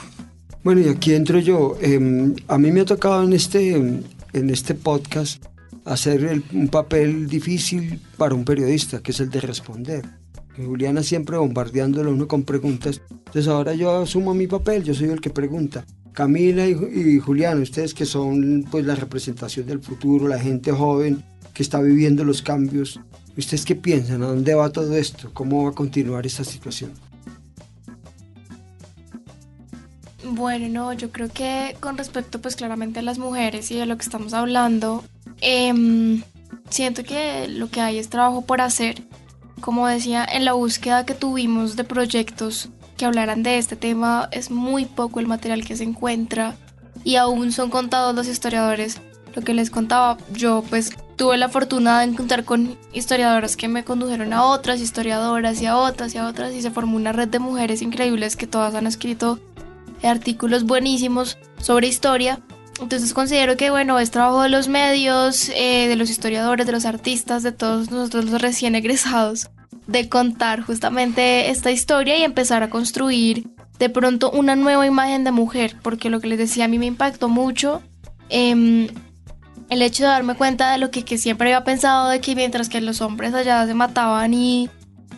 Bueno, y aquí entro yo. Em, a mí me ha tocado en este, en este podcast hacer el- un papel difícil para un periodista, que es el de responder. Juliana siempre bombardeándolo uno con preguntas. Entonces ahora yo asumo mi papel, yo soy el que pregunta. Camila y, y Juliana, ustedes que son pues la representación del futuro, la gente joven que está viviendo los cambios, ¿ustedes qué piensan? ¿A dónde va todo esto? ¿Cómo va a continuar esta situación? Bueno, no, yo creo que con respecto pues claramente a las mujeres y de lo que estamos hablando, em, siento que lo que hay es trabajo por hacer. Como decía, en la búsqueda que tuvimos de proyectos que hablaran de este tema, es muy poco el material que se encuentra y aún son contados los historiadores. Lo que les contaba, yo pues tuve la fortuna de encontrar con historiadoras que me condujeron a otras historiadoras y a otras y a otras y se formó una red de mujeres increíbles que todas han escrito artículos buenísimos sobre historia. Entonces considero que bueno, es trabajo de los medios, eh, de los historiadores, de los artistas, de todos nosotros los recién egresados, de contar justamente esta historia y empezar a construir de pronto una nueva imagen de mujer, porque lo que les decía a mí me impactó mucho. em, el hecho de darme cuenta de lo que, que siempre había pensado de que mientras que los hombres allá se mataban y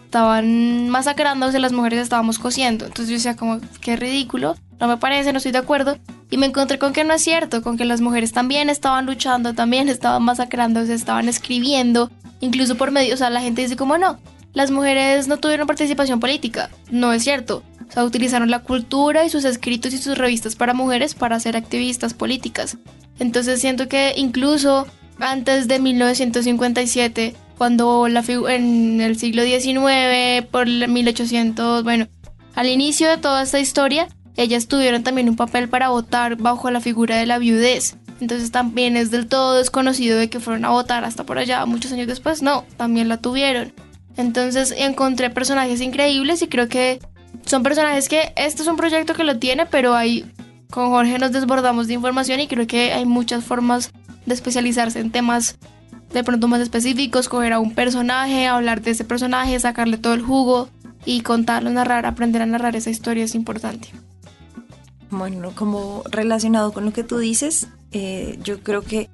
estaban masacrándose, las mujeres estábamos cosiendo. Entonces yo decía como, qué ridículo, no me parece, no estoy de acuerdo. Y me encontré con que no es cierto, con que las mujeres también estaban luchando, también estaban masacrándose, estaban escribiendo, incluso por medio, o sea, la gente dice como no, las mujeres no tuvieron participación política. No es cierto. O sea, utilizaron la cultura y sus escritos y sus revistas para mujeres para ser activistas políticas. Entonces siento que incluso antes de 1957, cuando la en el siglo XIX, por el 1800, bueno, al inicio de toda esta historia, ellas tuvieron también un papel para votar bajo la figura de la viudez. Entonces también es del todo desconocido de que fueron a votar hasta por allá muchos años después. No, también la tuvieron. Entonces encontré personajes increíbles y creo que son personajes que este es un proyecto que lo tiene, pero hay con Jorge nos desbordamos de información y creo que hay muchas formas de especializarse en temas de pronto más específicos, coger a un personaje, hablar de ese personaje, sacarle todo el jugo y contarlo, narrar, aprender a narrar esa historia es importante. Bueno, como relacionado con lo que tú dices, eh, yo creo que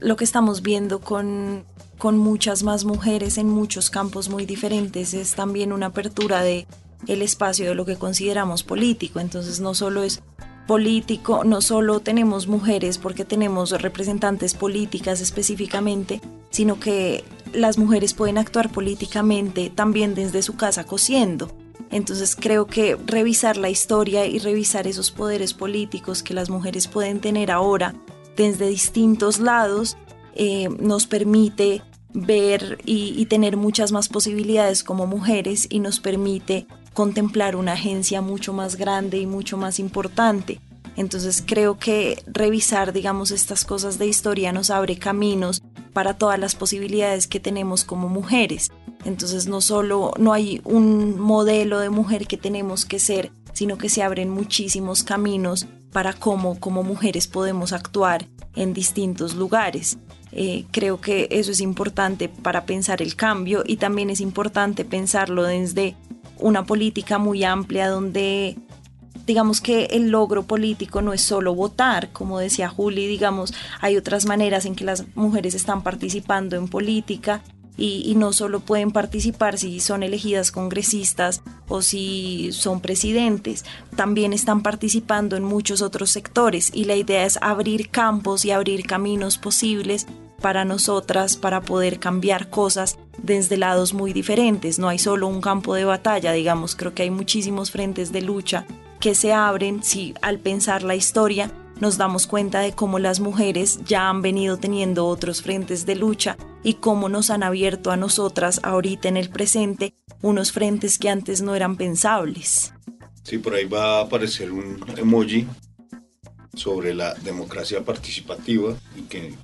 lo que estamos viendo con, con muchas más mujeres en muchos campos muy diferentes es también una apertura de el espacio de lo que consideramos político. Entonces no solo es político, no solo tenemos mujeres porque tenemos representantes políticas específicamente, sino que las mujeres pueden actuar políticamente también desde su casa cosiendo. Entonces creo que revisar la historia y revisar esos poderes políticos que las mujeres pueden tener ahora desde distintos lados eh, nos permite ver y, y tener muchas más posibilidades como mujeres y nos permite contemplar una agencia mucho más grande y mucho más importante. Entonces creo que revisar, digamos, estas cosas de historia nos abre caminos para todas las posibilidades que tenemos como mujeres. Entonces no solo no hay un modelo de mujer que tenemos que ser, sino que se abren muchísimos caminos para cómo como mujeres podemos actuar en distintos lugares. Eh, creo que eso es importante para pensar el cambio y también es importante pensarlo desde una política muy amplia donde digamos que el logro político no es solo votar, como decía Juli, digamos, hay otras maneras en que las mujeres están participando en política y, no solo pueden participar si son elegidas congresistas o si son presidentes, también están participando en muchos otros sectores y la idea es abrir campos y abrir caminos posibles para nosotras para poder cambiar cosas desde lados muy diferentes. No hay solo un campo de batalla, digamos, creo que hay muchísimos frentes de lucha que se abren si al pensar la historia nos damos cuenta de cómo las mujeres ya han venido teniendo otros frentes de lucha y cómo nos han abierto a nosotras ahorita en el presente unos frentes que antes no eran pensables. Sí, por ahí va a aparecer un emoji sobre la democracia participativa y que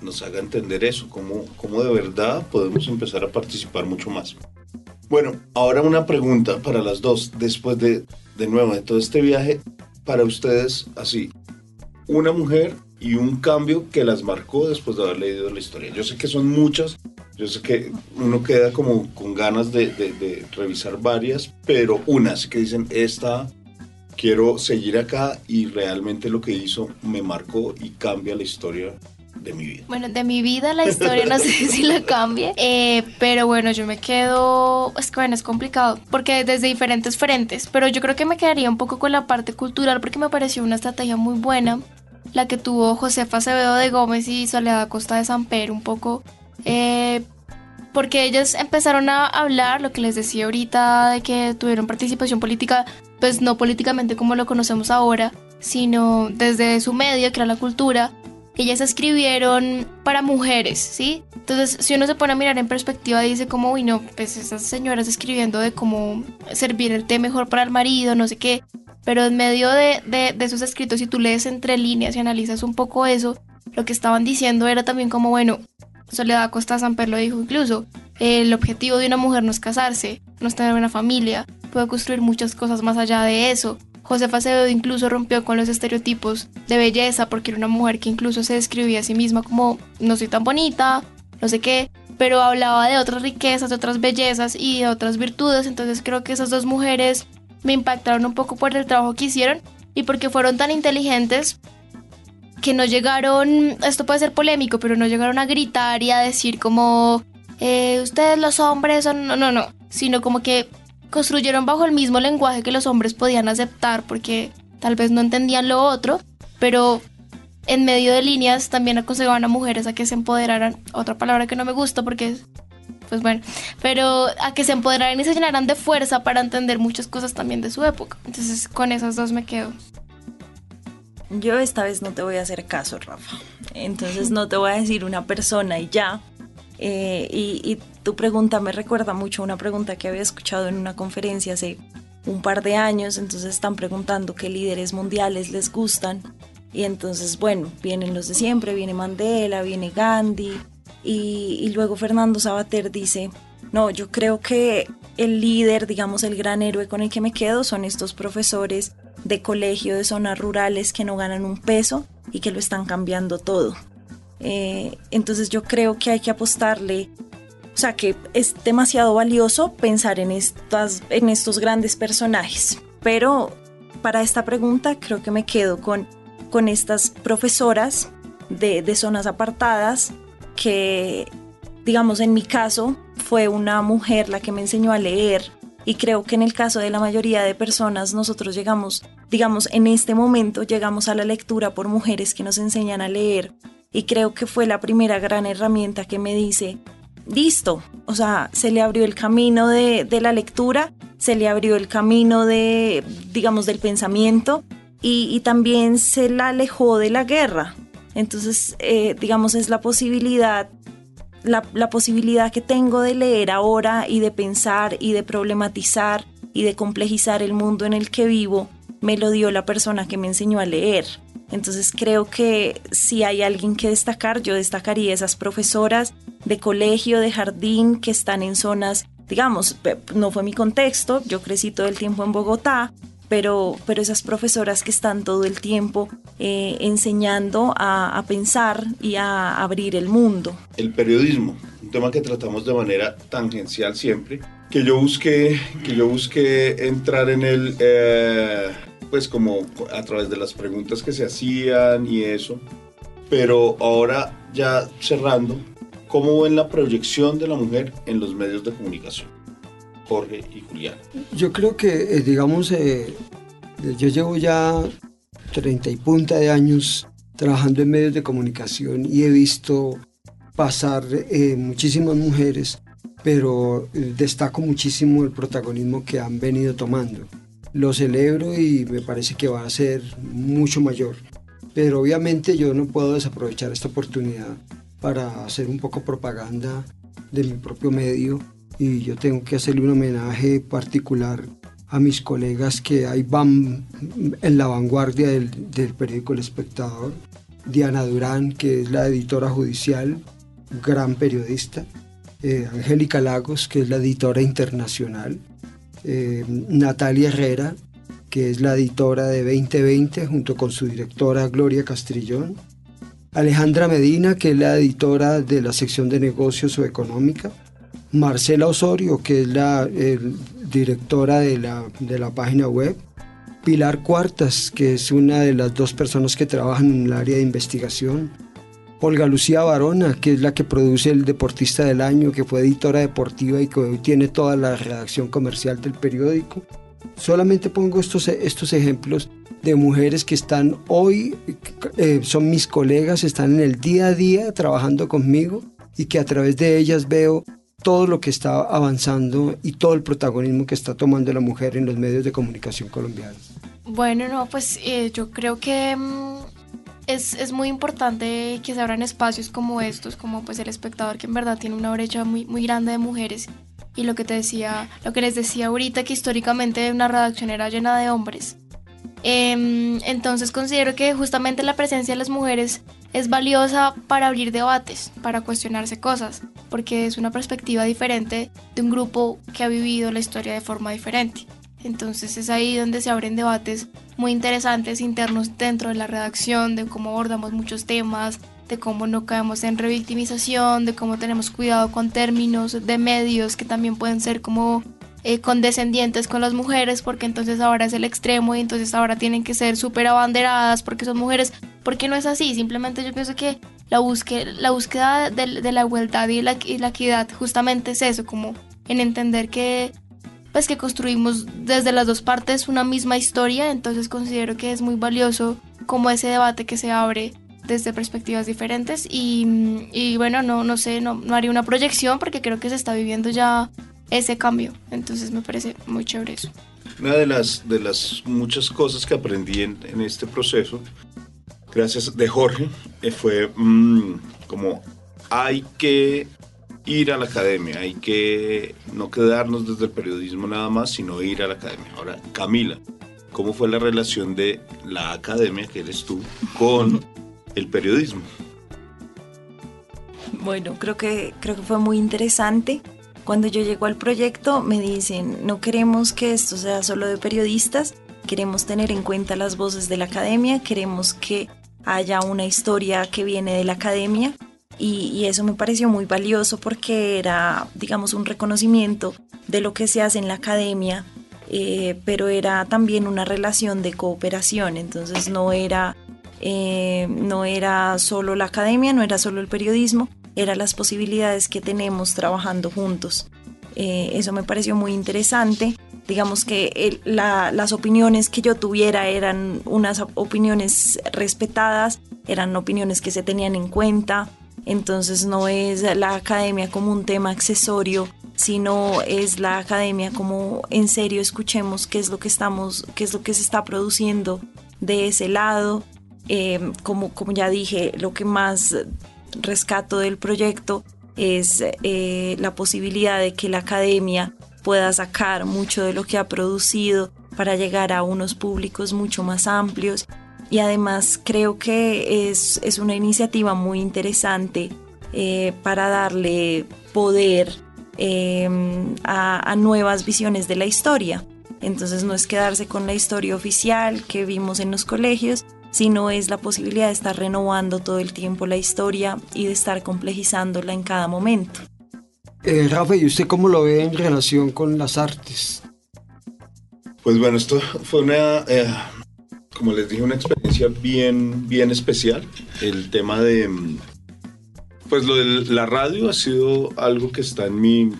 nos haga entender eso, cómo, cómo de verdad podemos empezar a participar mucho más. Bueno, ahora una pregunta para las dos, después de, de nuevo, de todo este viaje, para ustedes, así, una mujer y un cambio que las marcó después de haber leído la historia. Yo sé que son muchas, yo sé que uno queda como con ganas de, de- de revisar varias, pero unas que dicen, esta quiero seguir acá y realmente lo que hizo me marcó y cambia la historia de mi vida. Bueno, de mi vida la historia no sé *laughs* si la cambie, eh, pero bueno, yo me quedo, es que bueno, es complicado, porque desde diferentes frentes, pero yo creo que me quedaría un poco con la parte cultural porque me pareció una estrategia muy buena, la que tuvo Josefa Acevedo de Gómez y Soledad Acosta de Samper, un poco, eh, porque ellas empezaron a hablar, lo que les decía ahorita, de que tuvieron participación política, pues no políticamente como lo conocemos ahora, sino desde su medio, que era la cultura, ellas escribieron para mujeres, ¿sí? Entonces, si uno se pone a mirar en perspectiva, dice como, uy, no, pues esas señoras escribiendo de cómo servir el té mejor para el marido, no sé qué. Pero en medio de, de, de esos escritos, si tú lees entre líneas y analizas un poco eso, lo que estaban diciendo era también como, bueno, Soledad Acosta Samper lo dijo incluso, el objetivo de una mujer no es casarse, no es tener una familia, puede construir muchas cosas más allá de eso. Josefa Acevedo incluso rompió con los estereotipos de belleza porque era una mujer que incluso se describía a sí misma como no soy tan bonita, no sé qué, pero hablaba de otras riquezas, de otras bellezas y de otras virtudes, entonces creo que esas dos mujeres me impactaron un poco por el trabajo que hicieron y porque fueron tan inteligentes que no llegaron, esto puede ser polémico, pero no llegaron a gritar y a decir como eh, ustedes los hombres son, no, no, no, sino como que construyeron bajo el mismo lenguaje que los hombres podían aceptar porque tal vez no entendían lo otro, pero en medio de líneas también aconsejaban a mujeres a que se empoderaran, otra palabra que no me gusta porque pues bueno, pero a que se empoderaran y se llenaran de fuerza para entender muchas cosas también de su época. Entonces con esas dos me quedo. Yo esta vez no te voy a hacer caso, Rafa. Entonces no te voy a decir una persona y ya. Eh, y, tu pregunta me recuerda mucho a una pregunta que había escuchado en una conferencia hace un par de años. Entonces están preguntando qué líderes mundiales les gustan. Y entonces, bueno, vienen los de siempre, viene Mandela, viene Gandhi. Y, y luego Fernando Sabater dice, no, yo creo que el líder, digamos, el gran héroe con el que me quedo son estos profesores de colegio de zonas rurales que no ganan un peso y que lo están cambiando todo. Eh, entonces yo creo que hay que apostarle, o sea que es demasiado valioso pensar en, estas, en estos grandes personajes. Pero para esta pregunta creo que me quedo con, con estas profesoras de, de zonas apartadas que, digamos, en mi caso fue una mujer la que me enseñó a leer y creo que en el caso de la mayoría de personas nosotros llegamos, digamos, en este momento llegamos a la lectura por mujeres que nos enseñan a leer y creo que fue la primera gran herramienta que me dice, listo, o sea, se le abrió el camino de, de la lectura, se le abrió el camino de, digamos, del pensamiento y, también se la alejó de la guerra. Entonces, eh, digamos, es la posibilidad la, la, posibilidad que tengo de leer ahora y de pensar y de problematizar y de complejizar el mundo en el que vivo, me lo dio la persona que me enseñó a leer. Entonces creo que si hay alguien que destacar, yo destacaría esas profesoras de colegio, de jardín, que están en zonas, digamos, no fue mi contexto, yo crecí todo el tiempo en Bogotá, pero, pero esas profesoras que están todo el tiempo eh, enseñando a, pensar y a abrir el mundo. El periodismo, un tema que tratamos de manera tangencial siempre, que yo busqué, que yo busqué entrar en el, eh, pues como a través de las preguntas que se hacían y eso. Pero ahora ya cerrando, ¿cómo ven la proyección de la mujer en los medios de comunicación? Jorge y Julián. Yo creo que, eh, digamos, eh, yo llevo ya 30 y punta de años trabajando en medios de comunicación y he visto pasar eh, muchísimas mujeres, pero eh, destaco muchísimo el protagonismo que han venido tomando. Lo celebro y me parece que va a ser mucho mayor. Pero obviamente yo no puedo desaprovechar esta oportunidad para hacer un poco propaganda de mi propio medio y yo tengo que hacerle un homenaje particular a mis colegas que ahí van en la vanguardia del, del periódico El Espectador. Diana Durán, que es la editora judicial, gran periodista. Eh, Angélica Lagos, que es la editora internacional. Eh, Natalia Herrera, que es la editora de 2020, junto con su directora Gloria Castrillón. Alejandra Medina, que es la editora de la sección de negocios o económica. Marcela Osorio, que es la directora de la, de la página web. Pilar Cuartas, que es una de las dos personas que trabajan en el área de investigación. Olga Lucía Barona, que es la que produce el Deportista del Año, que fue editora deportiva y que hoy tiene toda la redacción comercial del periódico. Solamente pongo estos, estos ejemplos de mujeres que están hoy, eh, son mis colegas, están en el día a día trabajando conmigo y que a través de ellas veo todo lo que está avanzando y todo el protagonismo que está tomando la mujer en los medios de comunicación colombianos. Bueno, no, pues eh, yo creo que mm, es, es muy importante que se abran espacios como estos, como pues el espectador que en verdad tiene una brecha muy, muy grande de mujeres. Y lo que te decía, lo que les decía ahorita, que históricamente una redacción era llena de hombres. Em, entonces considero que justamente la presencia de las mujeres es valiosa para abrir debates, para cuestionarse cosas, porque es una perspectiva diferente de un grupo que ha vivido la historia de forma diferente. Entonces es ahí donde se abren debates muy interesantes internos dentro de la redacción, de cómo abordamos muchos temas, de cómo no caemos en revictimización, de cómo tenemos cuidado con términos de medios que también pueden ser como eh, condescendientes con las mujeres, porque entonces ahora es el extremo y entonces ahora tienen que ser súper abanderadas porque son mujeres, porque no es así, simplemente yo pienso que la, búsqueda, la búsqueda de, la igualdad y la equidad justamente es eso, como en entender que pues que construimos desde las dos partes una misma historia, entonces considero que es muy valioso como ese debate que se abre desde perspectivas diferentes y, y bueno, no, no sé, no, no haría una proyección porque creo que se está viviendo ya ese cambio, entonces me parece muy chévere eso. Una de las, de las muchas cosas que aprendí en, en este proceso, gracias de Jorge, eh, fue mm, como hay que ir a la academia, hay que no quedarnos desde el periodismo nada más, sino ir a la academia. Ahora, Camila, ¿cómo fue la relación de la academia, que eres tú, con el periodismo? Bueno, creo que, creo que fue muy interesante. Cuando yo llego al proyecto me dicen, no queremos que esto sea solo de periodistas, queremos tener en cuenta las voces de la academia, queremos que haya una historia que viene de la academia y, y, eso me pareció muy valioso porque era, digamos, un reconocimiento de lo que se hace en la academia, eh, pero era también una relación de cooperación, entonces no era, eh, no era solo la academia, no era solo el periodismo, eran las posibilidades que tenemos trabajando juntos. Eh, eso me pareció muy interesante. Digamos que el, la, las opiniones que yo tuviera eran unas opiniones respetadas, eran opiniones que se tenían en cuenta, entonces no es la academia como un tema accesorio, sino es la academia como en serio escuchemos qué es lo que estamos, qué es lo que se está produciendo de ese lado. Eh, como, como ya dije, lo que más rescato del proyecto es eh, la posibilidad de que la academia pueda sacar mucho de lo que ha producido para llegar a unos públicos mucho más amplios y además creo que es, es una iniciativa muy interesante eh, para darle poder eh, a, a, nuevas visiones de la historia. Entonces no es quedarse con la historia oficial que vimos en los colegios, sino es la posibilidad de estar renovando todo el tiempo la historia y de estar complejizándola en cada momento. Eh, Rafa, ¿y usted cómo lo ve en relación con las artes? Pues bueno, esto fue una, eh, como les dije, una experiencia bien, bien especial. El tema de, pues lo de la radio ha sido algo que está en mi,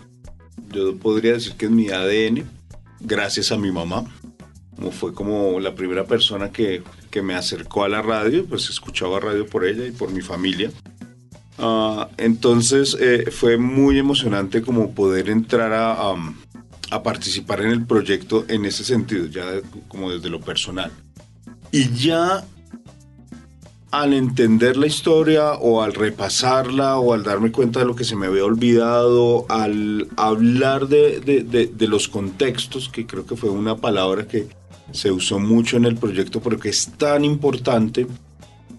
yo podría decir que en mi ADN, gracias a mi mamá. Como fue como la primera persona que, que me acercó a la radio, pues escuchaba radio por ella y por mi familia. Ah, entonces eh, fue muy emocionante como poder entrar a, a- a participar en el proyecto en ese sentido, ya como desde lo personal. Y ya al entender la historia o al repasarla o al darme cuenta de lo que se me había olvidado, al hablar de, de- los contextos, que creo que fue una palabra que se usó mucho en el proyecto porque es tan importante,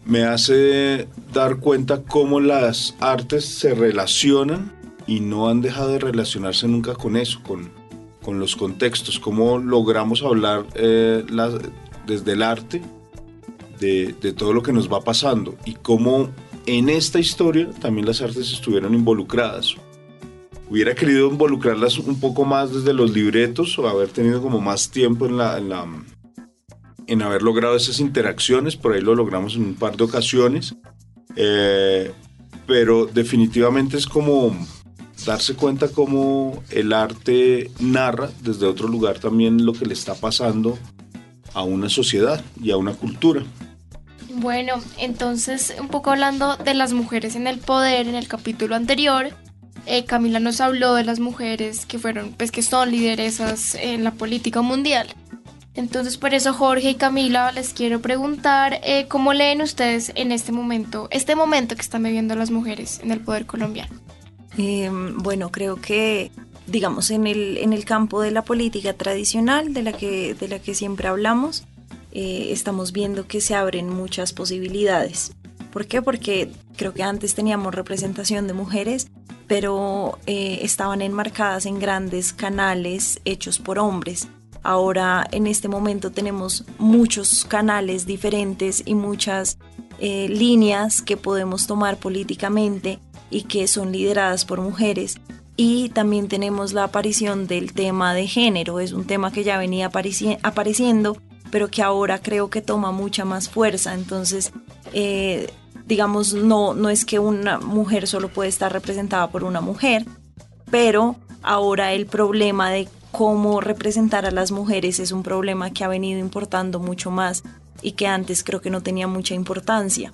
me hace dar cuenta cómo las artes se relacionan y no han dejado de relacionarse nunca con eso, con, con los contextos, cómo logramos hablar eh, las- desde el arte de, de todo lo que nos va pasando y cómo en esta historia también las artes estuvieron involucradas. Hubiera querido involucrarlas un poco más desde los libretos o haber tenido como más tiempo en la, en la en haber logrado esas interacciones, por ahí lo logramos en un par de ocasiones, Eh, pero definitivamente es como darse cuenta cómo el arte narra desde otro lugar también lo que le está pasando a una sociedad y a una cultura. Bueno, entonces un poco hablando de las mujeres en el poder en el capítulo anterior, eh, Camila nos habló de las mujeres que fueron, pues que son lideresas en la política mundial. Entonces por eso Jorge y Camila les quiero preguntar eh, cómo leen ustedes en este momento, este momento que están viviendo las mujeres en el poder colombiano. Eh, bueno, creo que, digamos, en el, en el campo de la política tradicional, de la que, de la que siempre hablamos, eh, estamos viendo que se abren muchas posibilidades. ¿Por qué? Porque creo que antes teníamos representación de mujeres, pero eh, estaban enmarcadas en grandes canales hechos por hombres. Ahora, en este momento, tenemos muchos canales diferentes y muchas eh, líneas que podemos tomar políticamente y que son lideradas por mujeres. Y también tenemos la aparición del tema de género. Es un tema que ya venía apareci- apareciendo, pero que ahora creo que toma mucha más fuerza. Entonces, eh, digamos, no, no es que una mujer solo puede estar representada por una mujer, pero ahora el problema de cómo representar a las mujeres es un problema que ha venido importando mucho más y que antes creo que no tenía mucha importancia.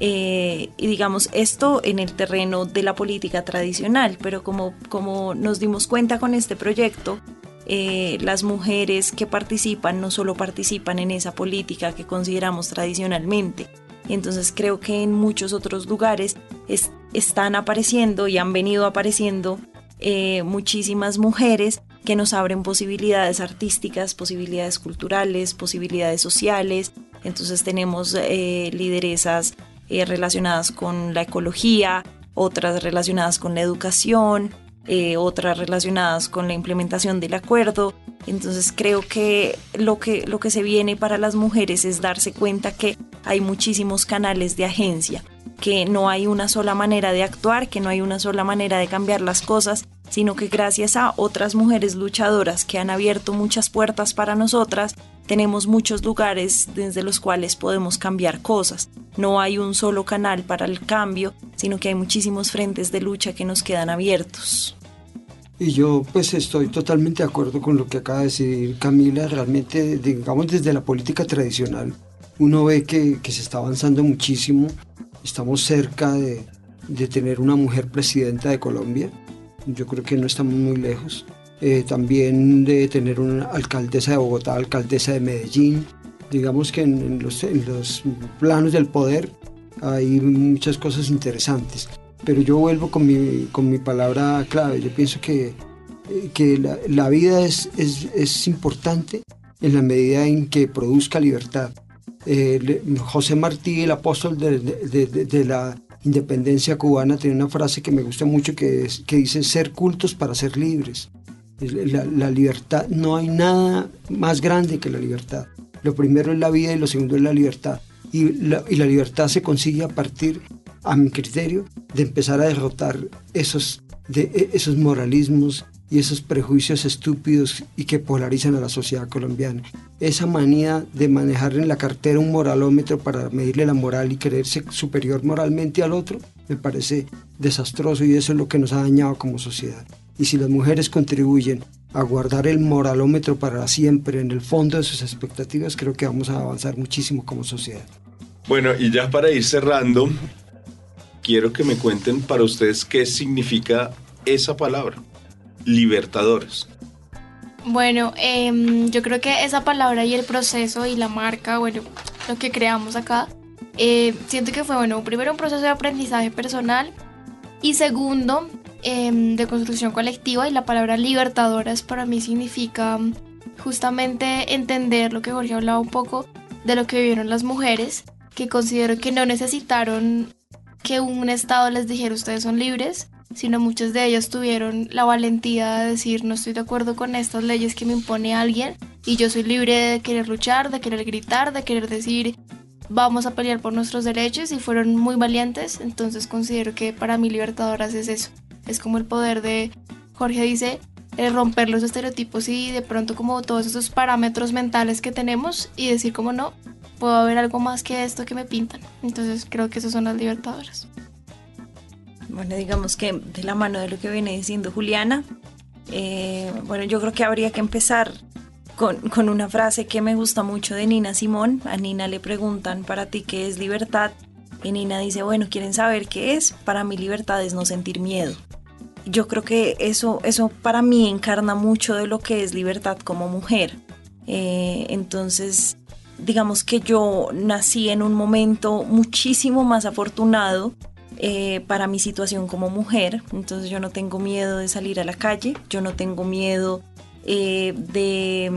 Eh, y digamos esto en el terreno de la política tradicional, pero como, como nos dimos cuenta con este proyecto, eh, las mujeres que participan no solo participan en esa política que consideramos tradicionalmente, entonces creo que en muchos otros lugares es- están apareciendo y han venido apareciendo eh, muchísimas mujeres que nos abren posibilidades artísticas, posibilidades culturales, posibilidades sociales. Entonces tenemos eh, lideresas eh, relacionadas con la ecología, otras relacionadas con la educación, eh, otras relacionadas con la implementación del acuerdo. Entonces creo que lo, que lo que se viene para las mujeres es darse cuenta que hay muchísimos canales de agencia, que no hay una sola manera de actuar, que no hay una sola manera de cambiar las cosas, sino que gracias a otras mujeres luchadoras que han abierto muchas puertas para nosotras, tenemos muchos lugares desde los cuales podemos cambiar cosas. No hay un solo canal para el cambio, sino que hay muchísimos frentes de lucha que nos quedan abiertos. Y yo pues estoy totalmente de acuerdo con lo que acaba de decir Camila. Realmente, digamos, desde la política tradicional, uno ve que, que se está avanzando muchísimo. Estamos cerca de, de tener una mujer presidenta de Colombia. Yo creo que no estamos muy lejos. Eh, también de tener una alcaldesa de Bogotá, alcaldesa de Medellín. Digamos que en, los, en planos del poder hay muchas cosas interesantes. Pero yo vuelvo con mi, con mi palabra clave. Yo pienso que, eh, que la, vida es, es, importante en la medida en que produzca libertad. Eh, José Martí, el apóstol de- de la independencia cubana, tiene una frase que me gusta mucho que, es- que dice ser cultos para ser libres. La, libertad, no hay nada más grande que la libertad. Lo primero es la vida y lo segundo es la libertad. Y la, libertad se consigue a partir, a mi criterio, de empezar a derrotar esos de eh, esos moralismos y esos prejuicios estúpidos y que polarizan a la sociedad colombiana. Esa manía de manejar en la cartera un moralómetro para medirle la moral y creerse superior moralmente al otro, me parece desastroso y eso es lo que nos ha dañado como sociedad. Y si las mujeres contribuyen a guardar el moralómetro para siempre en el fondo de sus expectativas, creo que vamos a avanzar muchísimo como sociedad. Bueno, y ya para ir cerrando, quiero que me cuenten para ustedes qué significa esa palabra, libertadores. Bueno, em, yo creo que esa palabra y el proceso y la marca, bueno, lo que creamos acá, eh, siento que fue, bueno, primero un proceso de aprendizaje personal y segundo, em, de construcción colectiva y la palabra libertadoras para mí significa mm, justamente entender lo que Jorge hablaba un poco de lo que vivieron las mujeres, que considero que no necesitaron que un Estado les dijera ustedes son libres, sino muchas de ellas tuvieron la valentía de decir no estoy de acuerdo con estas leyes que me impone alguien y yo soy libre de querer luchar, de querer gritar, de querer decir vamos a pelear por nuestros derechos y fueron muy valientes, entonces considero que para mí libertadoras es eso, es como el poder de, Jorge dice, eh, romper los estereotipos y de pronto como todos esos parámetros mentales que tenemos y decir como no, puedo haber algo más que esto que me pintan, entonces creo que esas son las libertadoras. Bueno, digamos que de la mano de lo que viene diciendo Juliana, eh, bueno, yo creo que habría que empezar con, con una frase que me gusta mucho de Nina Simón. A Nina le preguntan, ¿para ti qué es libertad? Y Nina dice, bueno, ¿quieren saber qué es? Para mí libertad es no sentir miedo. Yo creo que eso, eso para mí encarna mucho de lo que es libertad como mujer. Eh, entonces, digamos que yo nací en un momento muchísimo más afortunado eh, para mi situación como mujer. Entonces yo no tengo miedo de salir a la calle, yo no tengo miedo eh, de,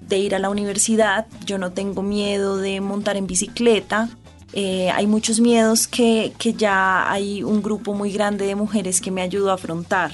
de ir a la universidad, yo no tengo miedo de montar en bicicleta. Eh, hay muchos miedos que, que ya hay un grupo muy grande de mujeres que me ayudó a afrontar.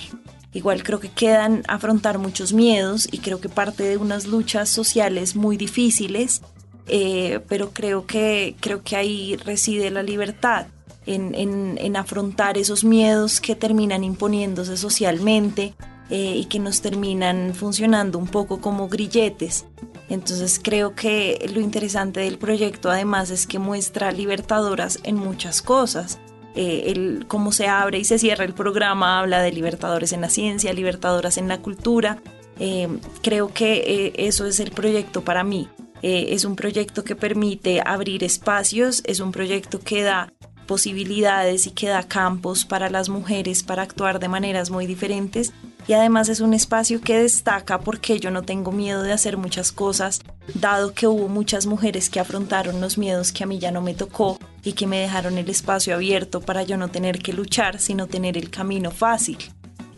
Igual creo que quedan afrontar muchos miedos y creo que parte de unas luchas sociales muy difíciles, eh, pero creo que, creo que ahí reside la libertad. En, en, en afrontar esos miedos que terminan imponiéndose socialmente eh, y que nos terminan funcionando un poco como grilletes. Entonces creo que lo interesante del proyecto además es que muestra libertadoras en muchas cosas. Eh, el, cómo se abre y se cierra el programa habla de libertadores en la ciencia, libertadoras en la cultura. Eh, creo que eh, eso es el proyecto para mí. Eh, es un proyecto que permite abrir espacios, es un proyecto que da posibilidades y que da campos para las mujeres para actuar de maneras muy diferentes y además es un espacio que destaca porque yo no tengo miedo de hacer muchas cosas, dado que hubo muchas mujeres que afrontaron los miedos que a mí ya no me tocó y que me dejaron el espacio abierto para yo no tener que luchar, sino tener el camino fácil.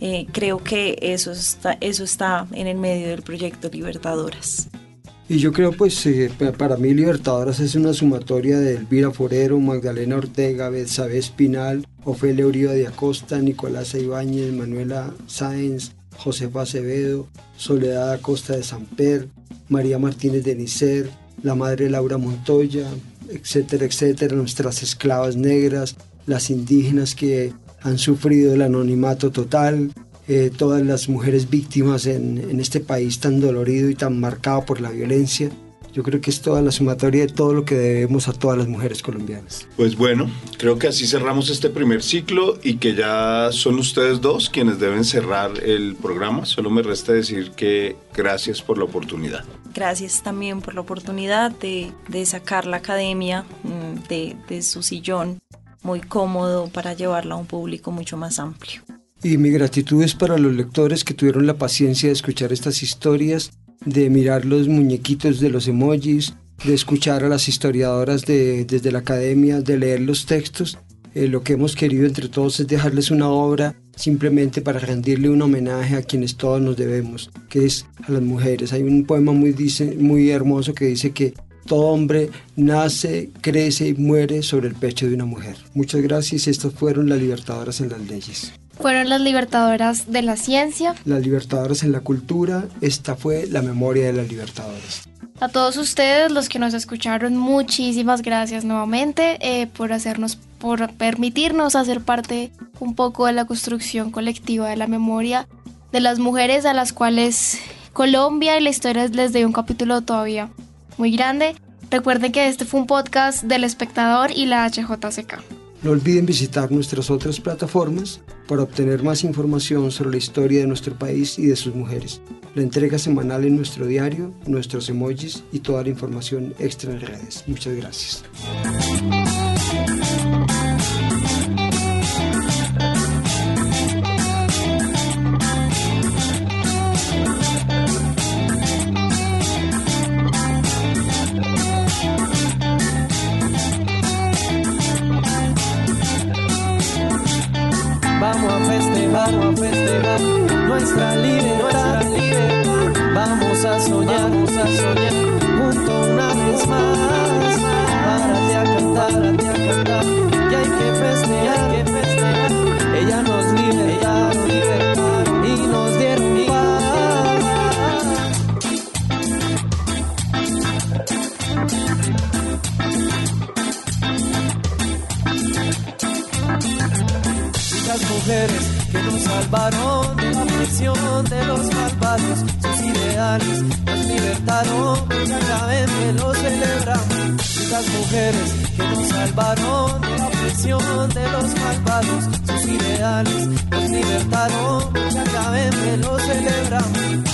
Eh, creo que eso eso está en el medio del proyecto Libertadoras. Y yo creo, pues, eh, pa- para mí Libertadoras es una sumatoria de Elvira Forero, Magdalena Ortega, Betsabe Espinal, Ofelia Uribe de Acosta, Nicolás Ibáñez, Manuela Sáenz, Josefa Acevedo, Soledad Acosta de Samper, María Martínez de Nicer, la madre Laura Montoya, etcétera, etcétera, nuestras esclavas negras, las indígenas que han sufrido el anonimato total, eh, todas las mujeres víctimas en, en este país tan dolorido y tan marcado por la violencia. Yo creo que es toda la sumatoria de todo lo que debemos a todas las mujeres colombianas. Pues bueno, creo que así cerramos este primer ciclo y que ya son ustedes dos quienes deben cerrar el programa. Solo me resta decir que gracias por la oportunidad. Gracias también por la oportunidad de, de sacar la academia mm, de, de su sillón muy cómodo para llevarla a un público mucho más amplio. Y mi gratitud es para los lectores que tuvieron la paciencia de escuchar estas historias, de mirar los muñequitos de los emojis, de escuchar a las historiadoras de, desde la academia, de leer los textos. Eh, lo que hemos querido entre todos es dejarles una obra simplemente para rendirle un homenaje a quienes todos nos debemos, que es a las mujeres. Hay un poema muy, dice, muy hermoso que dice que todo hombre nace, crece y muere sobre el pecho de una mujer. Muchas gracias. Estas fueron las libertadoras en las leyes. Fueron las libertadoras de la ciencia. Las libertadoras en la cultura. Esta fue la memoria de las libertadoras. A todos ustedes, los que nos escucharon, muchísimas gracias nuevamente eh, por hacernos por permitirnos hacer parte un poco de la construcción colectiva de la memoria de las mujeres a las cuales Colombia y la historia les dio un capítulo todavía muy grande. Recuerden que este fue un podcast del espectador y la HJCK. No olviden visitar nuestras otras plataformas para obtener más información sobre la historia de nuestro país y de sus mujeres. La entrega semanal en nuestro diario, nuestros emojis y toda la información extra en redes. Muchas gracias. salvaron de la prisión de los malvados, sus ideales nos libertaron, ya saben que lo celebramos. Las mujeres que nos salvaron de la prisión de los malvados, sus ideales nos libertaron, ya saben que lo celebramos.